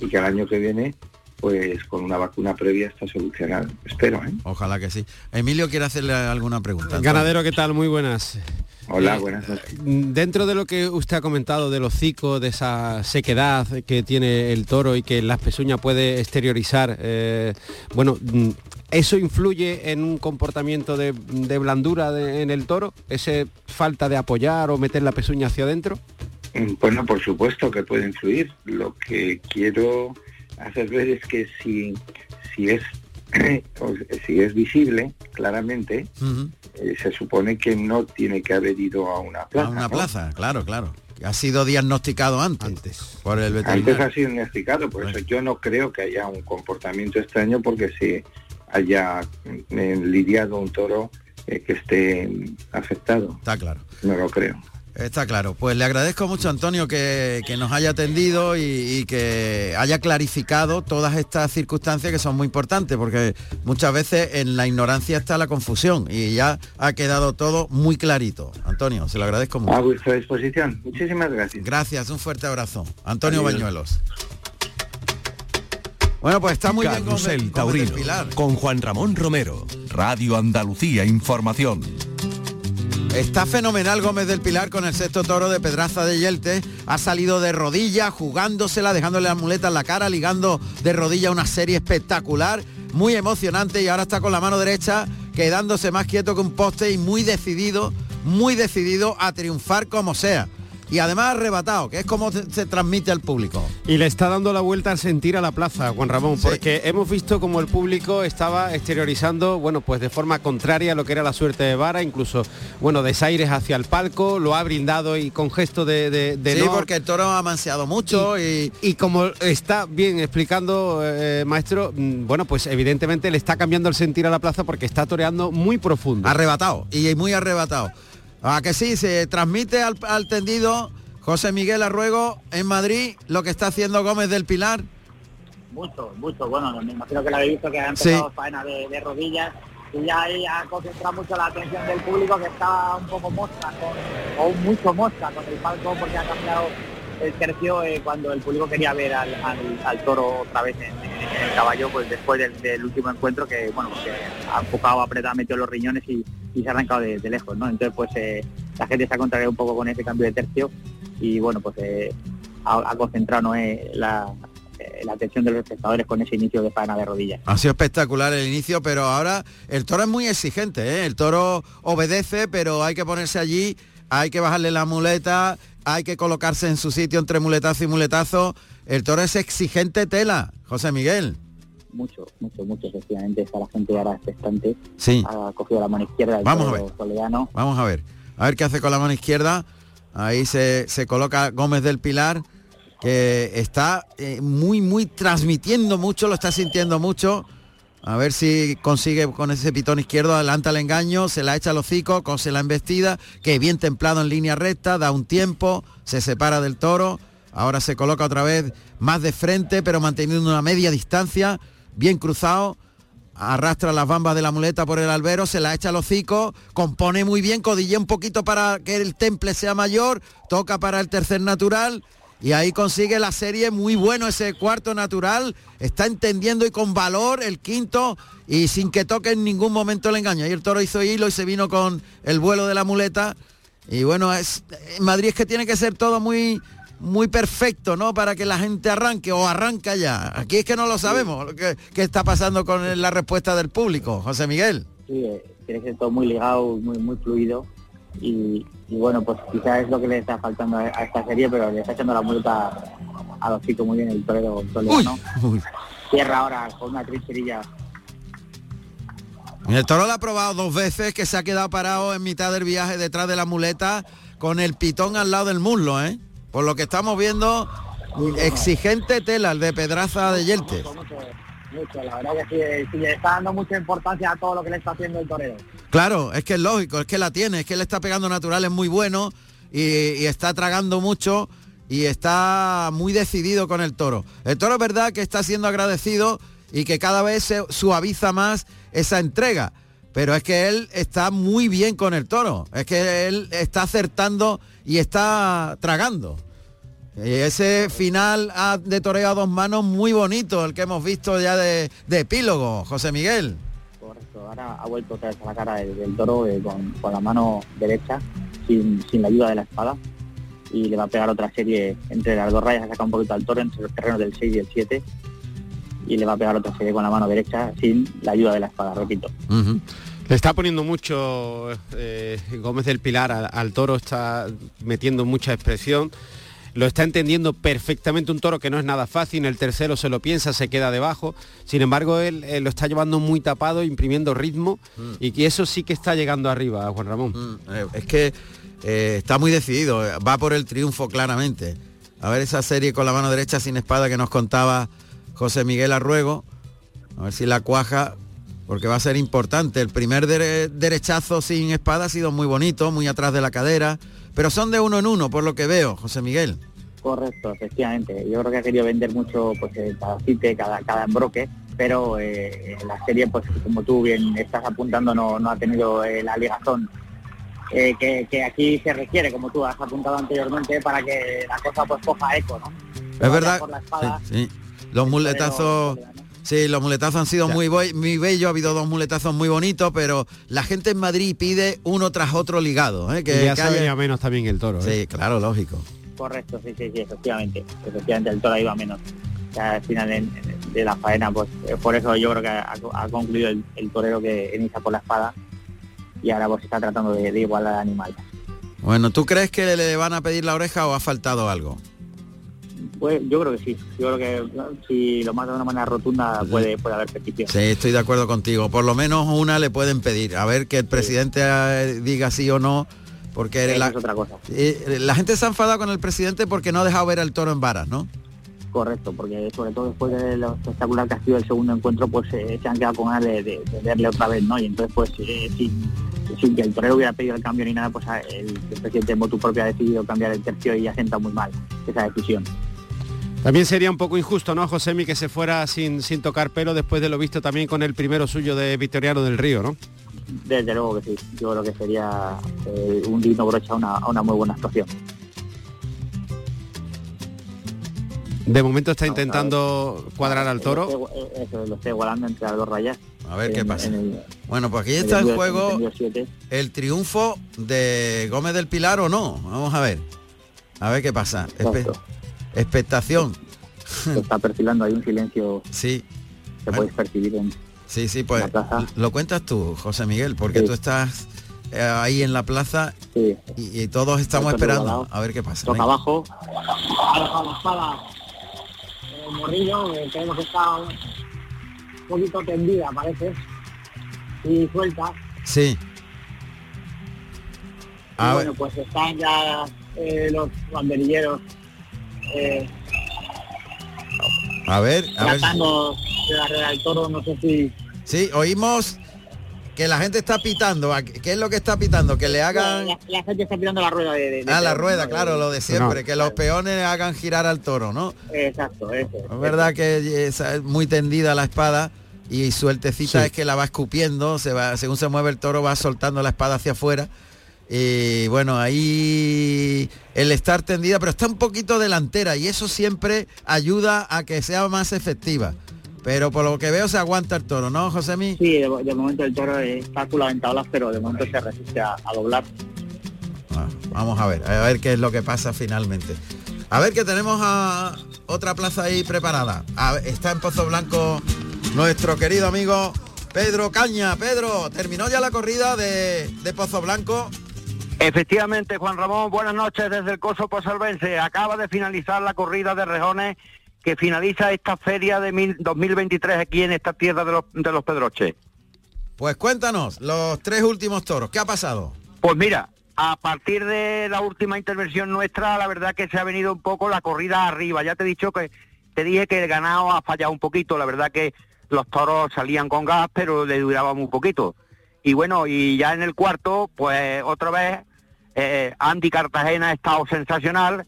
Y que al año que viene, pues con una vacuna previa está solucionado. Espero, ¿eh? Ojalá que sí. Emilio quiere hacerle alguna pregunta. Ganadero, ¿qué tal? Muy buenas. Hola, Eh, buenas noches. Dentro de lo que usted ha comentado del hocico, de esa sequedad que tiene el toro y que las pezuñas puede exteriorizar, eh, bueno, mm, ¿eso influye en un comportamiento de, de blandura de- en el toro? ¿Ese falta de apoyar o meter la pezuña hacia adentro? Mm, Bueno, por supuesto que puede influir. Lo que quiero hacer ver es que si, si es si es visible claramente, eh, se supone que no tiene que haber ido a una plaza. A una ¿no? plaza, claro, claro. Ha sido diagnosticado antes, por el Antes veterinario. ha sido diagnosticado, por eso yo no creo que haya un comportamiento extraño porque se haya eh, lidiado un toro eh, que esté afectado. Está claro. No lo creo. Está claro. Pues le agradezco mucho, Antonio, que, que nos haya atendido y, y que haya clarificado todas estas circunstancias que son muy importantes, porque muchas veces en la ignorancia está la confusión y ya ha quedado todo muy clarito. Antonio, se lo agradezco mucho. A vuestra disposición. Muchísimas gracias. Gracias, un fuerte abrazo. Antonio Adiós. Bañuelos. Bueno, pues está muy bien del Taurino Pilar. con Juan Ramón Romero. Radio Andalucía Información. Está fenomenal Gómez del Pilar con el sexto toro de Pedraza de Yelte. Ha salido de rodilla, jugándosela, dejándole la muleta en la cara, ligando de rodilla una serie espectacular, muy emocionante y ahora está con la mano derecha quedándose más quieto que un poste y muy decidido, muy decidido a triunfar como sea. Y además arrebatado, que es como se, se transmite al público. Y le está dando la vuelta al sentir a la plaza, Juan Ramón, porque hemos visto como el público estaba exteriorizando, bueno, pues de forma contraria a lo que era la suerte de Vara, incluso, bueno, desaires hacia el palco, lo ha brindado y con gesto de, de, de sí, no. porque el toro ha manseado mucho y, y como está bien explicando, eh, maestro, mm, bueno, pues evidentemente le está cambiando el sentir a la plaza porque está toreando muy profundo. Arrebatado, y muy arrebatado. A que sí, se transmite al, al tendido José Miguel Arruego en Madrid lo que está haciendo Gómez del Pilar. Mucho, mucho. Bueno, me imagino que lo habéis visto que ha Sí. empezado faena de, de rodillas y ya ahí ha concentrado mucho la atención del público que estaba un poco mosca con, o mucho mosca con el palco porque ha cambiado el tercio eh, cuando el público quería ver al, al- toro otra vez en, el caballo pues después del, último encuentro que bueno que ha enfocado apretado metido los riñones y, y se ha arrancado de, lejos no entonces pues eh, la gente se ha contrariado un poco con ese cambio de tercio y bueno pues eh, ha, ha concentrado eh, la, eh, la atención de los espectadores con ese inicio de faena de rodillas. Ha sido espectacular el inicio, pero ahora el toro es muy exigente, ¿eh? el toro obedece, pero hay que ponerse allí, hay que bajarle la muleta, hay que colocarse en su sitio entre muletazo y muletazo. El toro es exigente tela, José Miguel. Mucho, mucho, mucho, efectivamente. Está la gente ahora expectante. Sí. Ha cogido la mano izquierda del Vamos a ver. toledano. Vamos a ver, a ver qué hace con la mano izquierda. Ahí se, se coloca Gómez del Pilar, que está eh, muy, muy transmitiendo mucho, lo está sintiendo mucho. A ver si consigue con ese pitón izquierdo, adelanta el engaño, se la echa al hocico, cose la embestida, que bien templado en línea recta, da un tiempo, se separa del toro, ahora se coloca otra vez más de frente, pero manteniendo una media distancia, bien cruzado, arrastra las bambas de la muleta por el albero, se la echa al hocico, compone muy bien, codilla un poquito para que el temple sea mayor, toca para el tercer natural y ahí consigue la serie muy bueno ese cuarto natural, está entendiendo y con valor el quinto y sin que toque en ningún momento el engaño. Ahí el toro hizo hilo y se vino con el vuelo de la muleta y bueno, es, en Madrid es que tiene que ser todo muy muy perfecto, ¿no? Para que la gente arranque o arranca ya. Aquí es que no lo sabemos qué, qué está pasando con la respuesta del público, José Miguel. Sí, eh, tiene que ser todo muy ligado, muy, muy fluido. Y, y bueno, pues quizás es lo que le está faltando a, a esta serie, pero le está echando la multa a los chicos muy bien el torero toledano. Cierra ahora con una trincherilla El toro lo ha probado dos veces, que se ha quedado parado en mitad del viaje detrás de la muleta con el pitón al lado del muslo, ¿eh? Por lo que estamos viendo, exigente tela, el de Pedraza de Yelte. Mucho. La verdad que eh, sí, le está dando mucha importancia a todo lo que le está haciendo el torero. Claro, es que es lógico, es que la tiene, es que le está pegando naturales muy buenos y, y está tragando mucho y está muy decidido con el toro. El toro es verdad que está siendo agradecido y que cada vez se suaviza más esa entrega. Pero es que él está muy bien con el toro. Es que él está acertando y está tragando. Y ese final a- de toreo a dos manos muy bonito, el que hemos visto ya de, de epílogo, José Miguel. Correcto, ahora ha vuelto otra vez a la cara del, del toro eh, con, con la mano derecha, sin, sin la ayuda de la espada. Y le va a pegar otra serie entre las dos rayas, saca un poquito al toro entre los terrenos del 6 y el 7. Y le va a pegar otra serie con la mano derecha sin la ayuda de la espada, repito. Le está poniendo mucho eh, Gómez del Pilar al, al toro, está metiendo mucha expresión. Lo está entendiendo perfectamente un toro que no es nada fácil, el tercero se lo piensa, se queda debajo. Sin embargo, él eh, lo está llevando muy tapado, imprimiendo ritmo y que eso sí que está llegando arriba, Juan Ramón. Eh, es que eh, está muy decidido, va por el triunfo claramente. A ver esa serie con la mano derecha sin espada que nos contaba José Miguel Arruego. A ver si la cuaja. porque va a ser importante. El primer dere- derechazo sin espada ha sido muy bonito, muy atrás de la cadera, pero son de uno en uno, por lo que veo, José Miguel. Correcto, efectivamente. Yo creo que ha querido vender mucho pues eh, cada cite, cada, cada embroque, pero eh, la serie, pues como tú bien estás apuntando, no, no ha tenido eh, la ligazón eh, que, que aquí se requiere, como tú has apuntado anteriormente, para que la cosa pues coja eco, ¿no? Es verdad. Por la espada, Sí, sí. Los muletazos. Sí, los muletazos han sido muy, muy bellos, ha habido dos muletazos muy bonitos, pero la gente en Madrid pide uno tras otro ligado. ¿eh? Que, y ya que se haya- venía menos también el toro. ¿eh? Sí, claro, lógico. Correcto, sí, sí, sí, efectivamente. Efectivamente, el toro ha ido a menos. Ya al final de, de la faena, pues eh, por eso yo creo que ha, ha concluido el, el torero que inicia por la espada y ahora pues está tratando de, de igualar al animal. Bueno, ¿tú crees que le van a pedir la oreja o ha faltado algo? Pues yo creo que sí. Yo creo que si lo mata de una manera rotunda puede, puede haber petición. Sí, estoy de acuerdo contigo. Por lo menos una le pueden pedir. A ver que el presidente eh, diga sí o no, porque Eso la, es otra cosa. eh, la gente se ha enfadado con el presidente porque no ha dejado ver al toro en varas, ¿no? Correcto, porque sobre todo después de lo espectacular que ha sido el segundo encuentro, pues eh, se han quedado con ganas de, de- de verle otra vez, ¿no? Y entonces, pues, eh, sin, sin que el torero hubiera pedido el cambio ni nada, pues a- el, el presidente Motu propio ha decidido cambiar el tercio y ha sentado muy mal esa decisión. También sería un poco injusto, ¿no, Josemi, que se fuera sin, sin tocar pelo después de lo visto también con el primero suyo de Victoriano del Río, ¿no? Desde luego que sí, yo creo que sería eh, un digno broche a una, a una muy buena actuación. De momento está intentando cuadrar al toro. Lo estoy- eh, eso, lo estoy igualando entre las dos rayas. A ver qué pasa. el- Bueno, pues aquí está el juego el triunfo de Gómez del Pilar o no. Vamos a ver. A ver qué pasa. Espe-. Expectación. Se está perfilando, hay un silencio Sí, que podéis percibir en, sí, sí, pues lo cuentas tú, José Miguel, porque Sí. tú estás eh, ahí en la plaza Sí. y, y todos estamos Esto esperando a ver qué pasa. toca abajo. En el morrillo, que creemos que está un poquito tendida, parece. Y suelta. Sí. A bueno, pues están ya eh, los banderilleros eh, a ver, a ver. de la toro, no sé si Sí, oímos que la gente está pitando. ¿A ¿Qué es lo que está pitando? Que le hagan... la, la gente está tirando la rueda de, de- de Ah, la rueda, claro, lo de siempre, No. que los peones hagan girar al toro, ¿no? Exacto, eso. Es verdad que es muy tendida la espada y sueltecita Sí. es que la va escupiendo, se va, según se mueve el toro va soltando la espada hacia afuera. Y bueno, ahí el estar tendida, pero está un poquito delantera y eso siempre ayuda a que sea más efectiva. Pero por lo que veo se aguanta el toro, ¿no, Josemi? Sí, de, de momento el toro está fundamental, pero de momento se resiste a, a doblar. Ah, vamos a ver, a ver qué es lo que pasa finalmente. A ver que tenemos a otra plaza ahí preparada. A está en Pozo Blanco nuestro querido amigo Pedro Caña. Pedro, terminó ya la corrida de, de Pozo Blanco. Efectivamente, Juan Ramón, buenas noches desde el Coso Posalvense. Acaba de finalizar la corrida de rejones que finaliza esta feria de mil- 2023 aquí en esta tierra de los, de los Pedroches. Pues cuéntanos, los tres últimos toros, ¿qué ha pasado? Pues mira, a partir de la última intervención nuestra, la verdad que se ha venido un poco la corrida arriba. Ya te he dicho que te dije que el ganado ha fallado un poquito. La verdad que los toros salían con gas, pero le duraba muy poquito. Y bueno, y ya en el cuarto, pues otra vez, eh, Andy Cartagena ha estado sensacional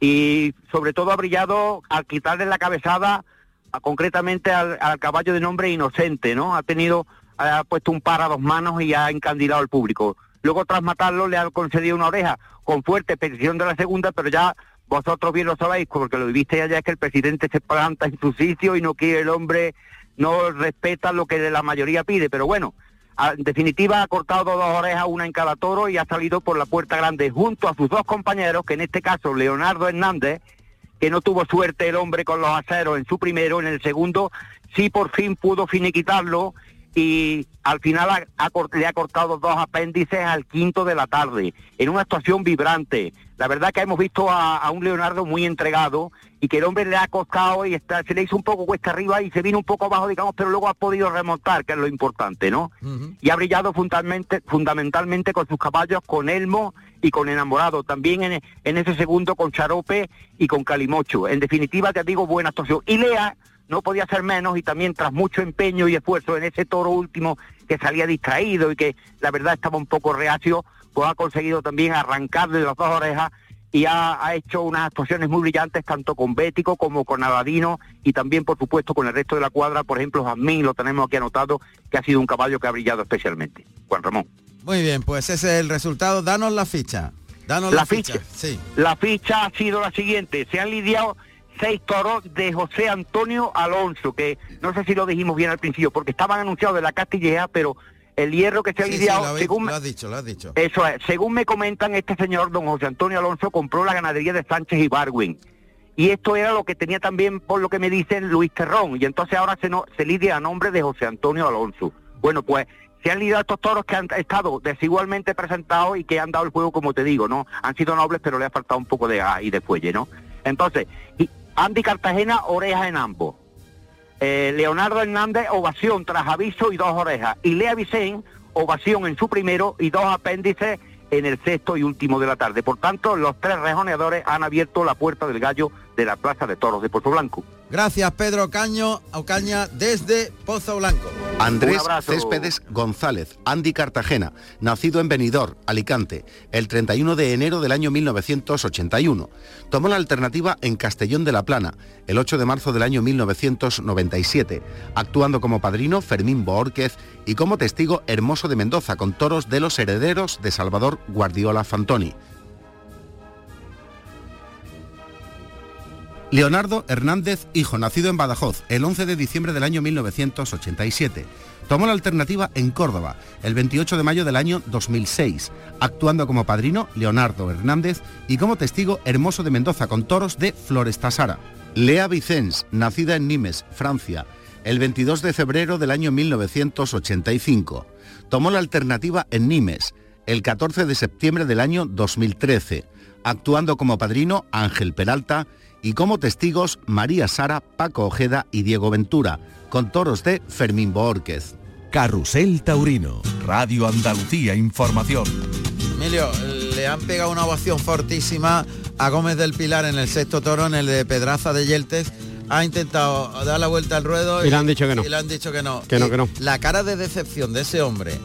y sobre todo ha brillado al quitarle la cabezada a- concretamente al, al caballo de nombre Inocente, ¿no? Ha tenido, ha puesto un par a dos manos y ha encandilado al público. Luego tras matarlo le ha concedido una oreja con fuerte petición de la segunda, pero ya vosotros bien lo sabéis, porque lo viste allá, es que el presidente se planta en su sitio y no quiere el hombre, no respeta lo que la mayoría pide, pero bueno, en definitiva ha cortado dos orejas, una en cada toro y ha salido por la puerta grande junto a sus dos compañeros, que en este caso Leonardo Hernández, que no tuvo suerte el hombre con los aceros en su primero, en el segundo sí por fin pudo finiquitarlo y al final ha- ha le ha cortado dos apéndices al quinto de la tarde, en una actuación vibrante. La verdad que hemos visto a, a un Leonardo muy entregado y que el hombre le ha costado y está, se le hizo un poco cuesta arriba y se vino un poco abajo, digamos, pero luego ha podido remontar, que es lo importante, ¿no? y ha brillado fundamentalmente, fundamentalmente con sus caballos, con Elmo y con Enamorado, también en, en ese segundo con Charope y con Calimocho. En definitiva, te digo, buena actuación. Y Lea no podía ser menos y también tras mucho empeño y esfuerzo en ese toro último que salía distraído y que la verdad estaba un poco reacio, pues ha conseguido también arrancarle las dos orejas y ha, ha hecho unas actuaciones muy brillantes tanto con Bético como con Aladino y también por supuesto con el resto de la cuadra, por ejemplo Jazmín lo tenemos aquí anotado, que ha sido un caballo que ha brillado especialmente. Juan Ramón. Muy bien, pues ese es el resultado. Danos la ficha. Danos la, La ficha. ficha. Sí. La ficha ha sido la siguiente, se han lidiado seis toros de José Antonio Alonso, que no sé si lo dijimos bien al principio, porque estaban anunciados de la Castilleja, pero el hierro que se ha Sí, sí, lidiado, lo, según, me- lo has dicho, lo has dicho. eso es, según me comentan, este señor, don José Antonio Alonso, compró la ganadería de Sánchez y Barwin. Y esto era lo que tenía también, por lo que me dicen, Luis Terrón. Y entonces ahora se, no, se lidia a nombre de José Antonio Alonso. Bueno, pues se han lidiado estos toros que han estado desigualmente presentados y que han dado el juego, como te digo, ¿no? Han sido nobles, pero le ha faltado un poco de gas y de fuelle, ¿no? Entonces, y Andy Cartagena, orejas en ambos. Eh, Leonardo Hernández, ovación tras aviso y dos orejas. Y Lea Vicen, ovación en su primero y dos apéndices en el sexto y último de la tarde. Por tanto, los tres rejoneadores han abierto la puerta del gallo de la Plaza de Toros de Puerto Blanco. Gracias Pedro Caño, Ocaña desde Pozo Blanco. Andrés. Céspedes González, Andy Cartagena, nacido en Benidorm, Alicante, el 31 de enero del año 1981. Tomó la alternativa en Castellón de la Plana, el 8 de marzo del año 1997, actuando como padrino Fermín Boórquez y como testigo Hermoso de Mendoza con toros de los herederos de Salvador Guardiola Fantoni. Leonardo Hernández Hijo, nacido en Badajoz el 11 de diciembre del año 1987. Tomó la alternativa en Córdoba el 28 de mayo del año 2006, actuando como padrino Leonardo Hernández y como testigo Hermoso de Mendoza con toros de Florestasara. Lea Vicens, nacida en Nimes, Francia, el 22 de febrero del año 1985. Tomó la alternativa en Nimes el 14 de septiembre del año 2013, actuando como padrino Ángel Peralta y como testigos María Sara, Paco Ojeda y Diego Ventura, con toros de Fermín Boórquez. Carrusel Taurino, Radio Andalucía Información. Emilio, le han pegado una ovación fortísima a Gómez del Pilar en el sexto toro, en el de Pedraza de Yeltes. Ha intentado dar la vuelta al ruedo Y le han dicho que no. Y le han dicho que no. Que no, Y que no. La cara de decepción de ese hombre,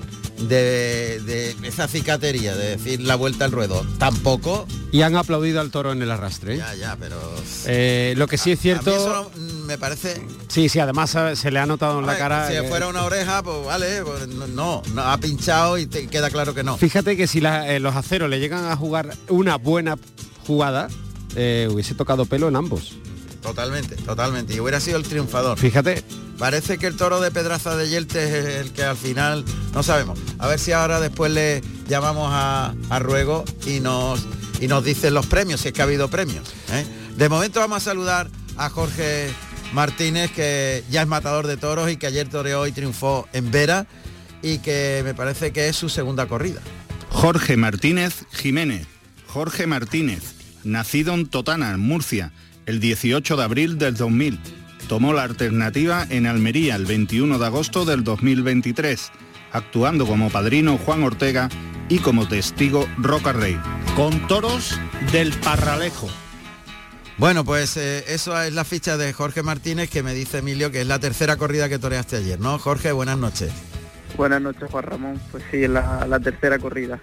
de, de esa cicatería, de decir la vuelta al ruedo, tampoco. Y han aplaudido al toro en el arrastre. ¿eh? Ya, ya, pero... Eh, lo que sí es A mí cierto... eso no- me parece... Sí, sí, además eh, se le ha notado en la cara... Si eh, fuera una oreja, pues vale, pues no, no, ha pinchado y te queda claro que no. Fíjate que si la- los aceros le llegan a jugar una buena jugada, hubiese tocado pelo en ambos. Totalmente, totalmente. Y hubiera sido el triunfador. Fíjate. Parece que el toro de Pedraza de Yeltes es el que al final no sabemos. A ver si ahora después le llamamos a, a Ruego y nos y nos dicen los premios, si es que ha habido premios. ¿eh? De momento vamos a saludar a Jorge Martínez, que ya es matador de toros y que ayer toreó y triunfó en Vera y que me parece que es su segunda corrida. Jorge Martínez Jiménez. Jorge Martínez, nacido en Totana, en Murcia, el 18 de abril del 2000. Tomó la alternativa en Almería el 21 de agosto del 2023, actuando como padrino Juan Ortega y como testigo Roca Rey, con toros del Parralejo. Bueno, pues eh, eso es la ficha de Jorge Martínez que me dice Emilio que es la tercera corrida que toreaste ayer, ¿no? Jorge, buenas noches. Buenas noches, Juan Ramón. Pues sí, es la, la tercera corrida.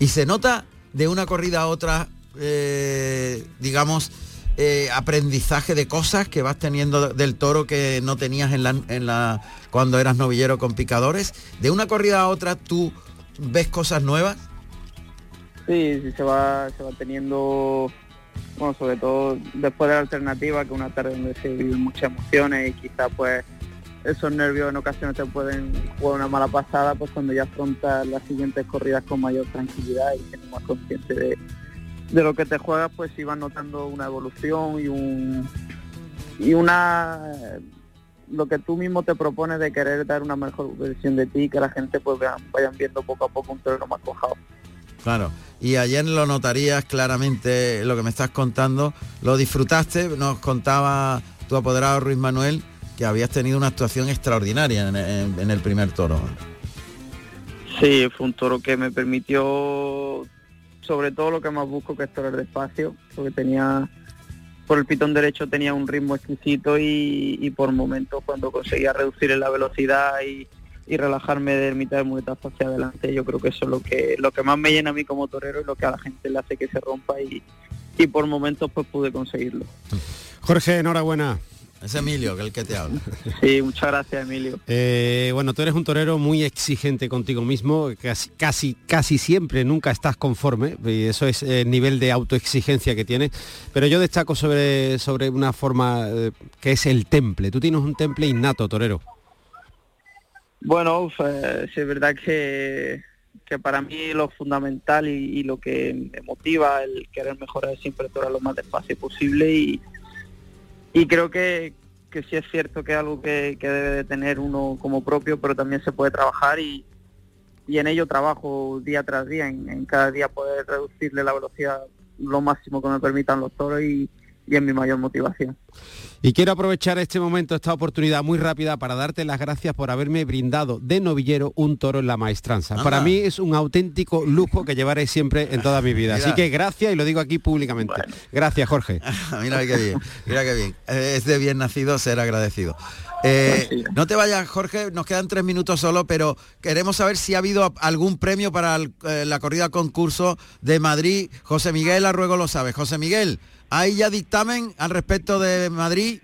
Y se nota de una corrida a otra, eh, digamos, eh, aprendizaje de cosas que vas teniendo del toro que no tenías en la, en la cuando eras novillero con picadores. De una corrida a otra tú ves cosas nuevas. Sí, sí, se va, se va teniendo, bueno, sobre todo después de la alternativa, que una tarde donde se viven muchas emociones y quizá pues esos nervios en ocasiones te pueden jugar una mala pasada, pues cuando ya afrontas las siguientes corridas con mayor tranquilidad y tienes más consciente de, de lo que te juegas, pues vas notando una evolución y un y una lo que tú mismo te propones de querer dar una mejor versión de ti, que la gente pues vean- vayan viendo poco a poco un torero más cojado. Claro. Y ayer lo notarías claramente lo que me estás contando. Lo disfrutaste, nos contaba tu apoderado Ruiz Manuel que habías tenido una actuación extraordinaria en, en- en el primer toro. Sí, fue un toro que me permitió, sobre todo lo que más busco, que es torear despacio, porque tenía por el pitón derecho tenía un ritmo exquisito y, por momentos cuando conseguía reducir la velocidad y, y relajarme de mitad de muletazo hacia adelante, yo creo que eso es lo que lo que más me llena a mí como torero y lo que a la gente le hace que se rompa y, y por momentos pues pude conseguirlo. Jorge, enhorabuena. Es Emilio, que el que te habla. Sí, muchas gracias Emilio. Eh, bueno, tú eres un torero muy exigente contigo mismo, casi, casi, casi siempre, nunca estás conforme, y eso es el nivel de autoexigencia que tienes. Pero yo destaco sobre, sobre una forma eh, que es el temple. Tú tienes un temple innato, torero. Bueno, sí, es verdad que, que para mí lo fundamental y, y lo que me motiva el querer mejorar siempre todo lo más despacio posible y, y creo que, que sí es cierto que es algo que, que debe de tener uno como propio, pero también se puede trabajar y, y en ello trabajo día tras día, en, cada día poder reducirle la velocidad lo máximo que me permitan los toros y, y es mi mayor motivación. Y quiero aprovechar este momento, esta oportunidad muy rápida para darte las gracias por haberme brindado de novillero un toro en la maestranza. Anda. Para mí es un auténtico lujo que llevaré siempre en toda mi vida. Así que gracias y lo digo aquí públicamente. Gracias, Jorge. mira qué bien, mira qué bien. Eh, Es de bien nacido ser agradecido. Eh, no te vayas, Jorge, nos quedan tres minutos solo, pero queremos saber si ha habido algún premio para el- eh, la corrida concurso de Madrid. José Miguel Arruego lo sabe. José Miguel, ¿hay ya dictamen al respecto de Madrid?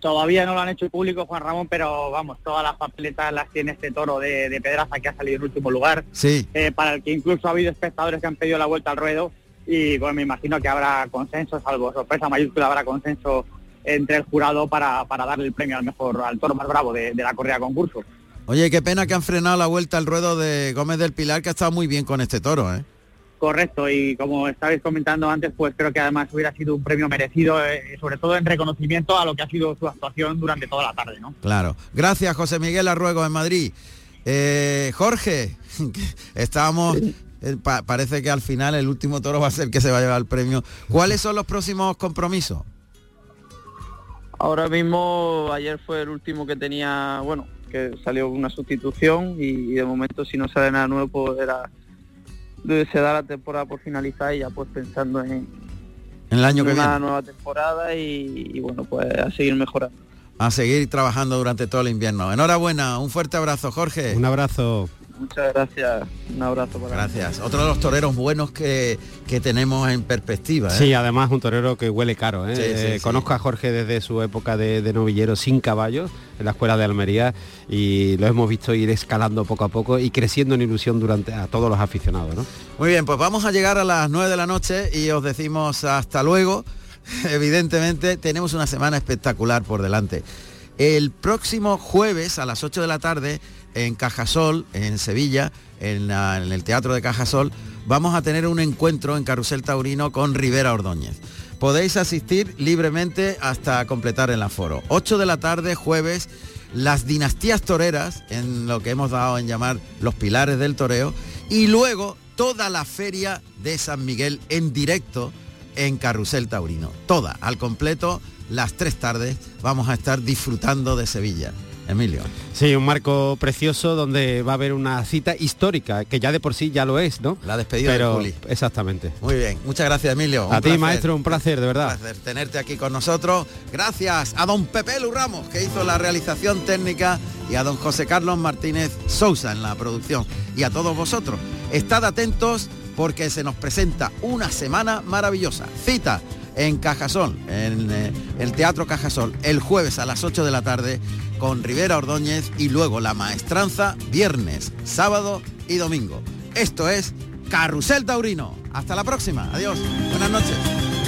Todavía no lo han hecho público, Juan Ramón, pero vamos, todas las papeletas las tiene este toro de, de Pedraza que ha salido en último lugar, Sí. eh, para el que incluso ha habido espectadores que han pedido la vuelta al ruedo y bueno, me imagino que habrá consenso, salvo sorpresa mayúscula, habrá consenso entre el jurado para, para darle el premio al mejor, al toro más bravo de, de la corrida concurso. Oye, qué pena que han frenado la vuelta al ruedo de Gómez del Pilar, que ha estado muy bien con este toro, ¿eh? Correcto, y como estabais comentando antes, pues creo que además hubiera sido un premio merecido, eh, sobre todo en reconocimiento a lo que ha sido su actuación durante toda la tarde, ¿no? Claro. Gracias, José Miguel Arruego en Madrid. Eh, Jorge, estábamos... eh, pa- parece que al final el último toro va a ser el que se va a llevar el premio. ¿Cuáles son los próximos compromisos? Ahora mismo, ayer fue el último que tenía, bueno, que salió una sustitución y, y de momento si no sale nada nuevo pues era, se da la temporada por finalizar y ya pues pensando en, En el año que una viene. nueva temporada y, y, bueno pues a seguir mejorando. A seguir trabajando durante todo el invierno. Enhorabuena, un fuerte abrazo, Jorge. Un abrazo. Muchas gracias, un abrazo para Gracias. Otro de los toreros buenos que, que tenemos en perspectiva. ¿eh? Sí, además un torero que huele caro. ¿eh? Sí, sí, Eh, sí. Conozco a Jorge desde su época de, de novillero sin caballos en la escuela de Almería y lo hemos visto ir escalando poco a poco y creciendo en ilusión durante a todos los aficionados. ¿no? Muy bien, pues vamos a llegar a las 9 de la noche y os decimos hasta luego. Evidentemente tenemos una semana espectacular por delante. El próximo jueves a las 8 de la tarde en Cajasol, en Sevilla, en, el Teatro de Cajasol, vamos a tener un encuentro en Carrusel Taurino con Rivera Ordóñez. Podéis asistir libremente hasta completar el aforo. 8 de la tarde, jueves, las dinastías toreras, en lo que hemos dado en llamar los pilares del toreo, y luego toda la feria de San Miguel en directo en Carrusel Taurino. Toda, al completo, las tres tardes vamos a estar disfrutando de Sevilla. Emilio. Sí, un marco precioso donde va a haber una cita histórica, que ya de por sí ya lo es, ¿no? La despedida Pero, de Juli. Exactamente. Muy bien, muchas gracias Emilio. Un A ti, maestro, un placer, de verdad. Un placer tenerte aquí con nosotros. Gracias a don Pepe Lu Ramos, que hizo la realización técnica, y a don José Carlos Martínez Sousa en la producción. Y a todos vosotros. Estad atentos porque se nos presenta una semana maravillosa. Cita en Cajasol, en eh, el Teatro Cajasol, el jueves a las 8 de la tarde con Rivera Ordóñez y luego la maestranza viernes, sábado y domingo. Esto es Carrusel Taurino. Hasta la próxima. Adiós. Buenas noches.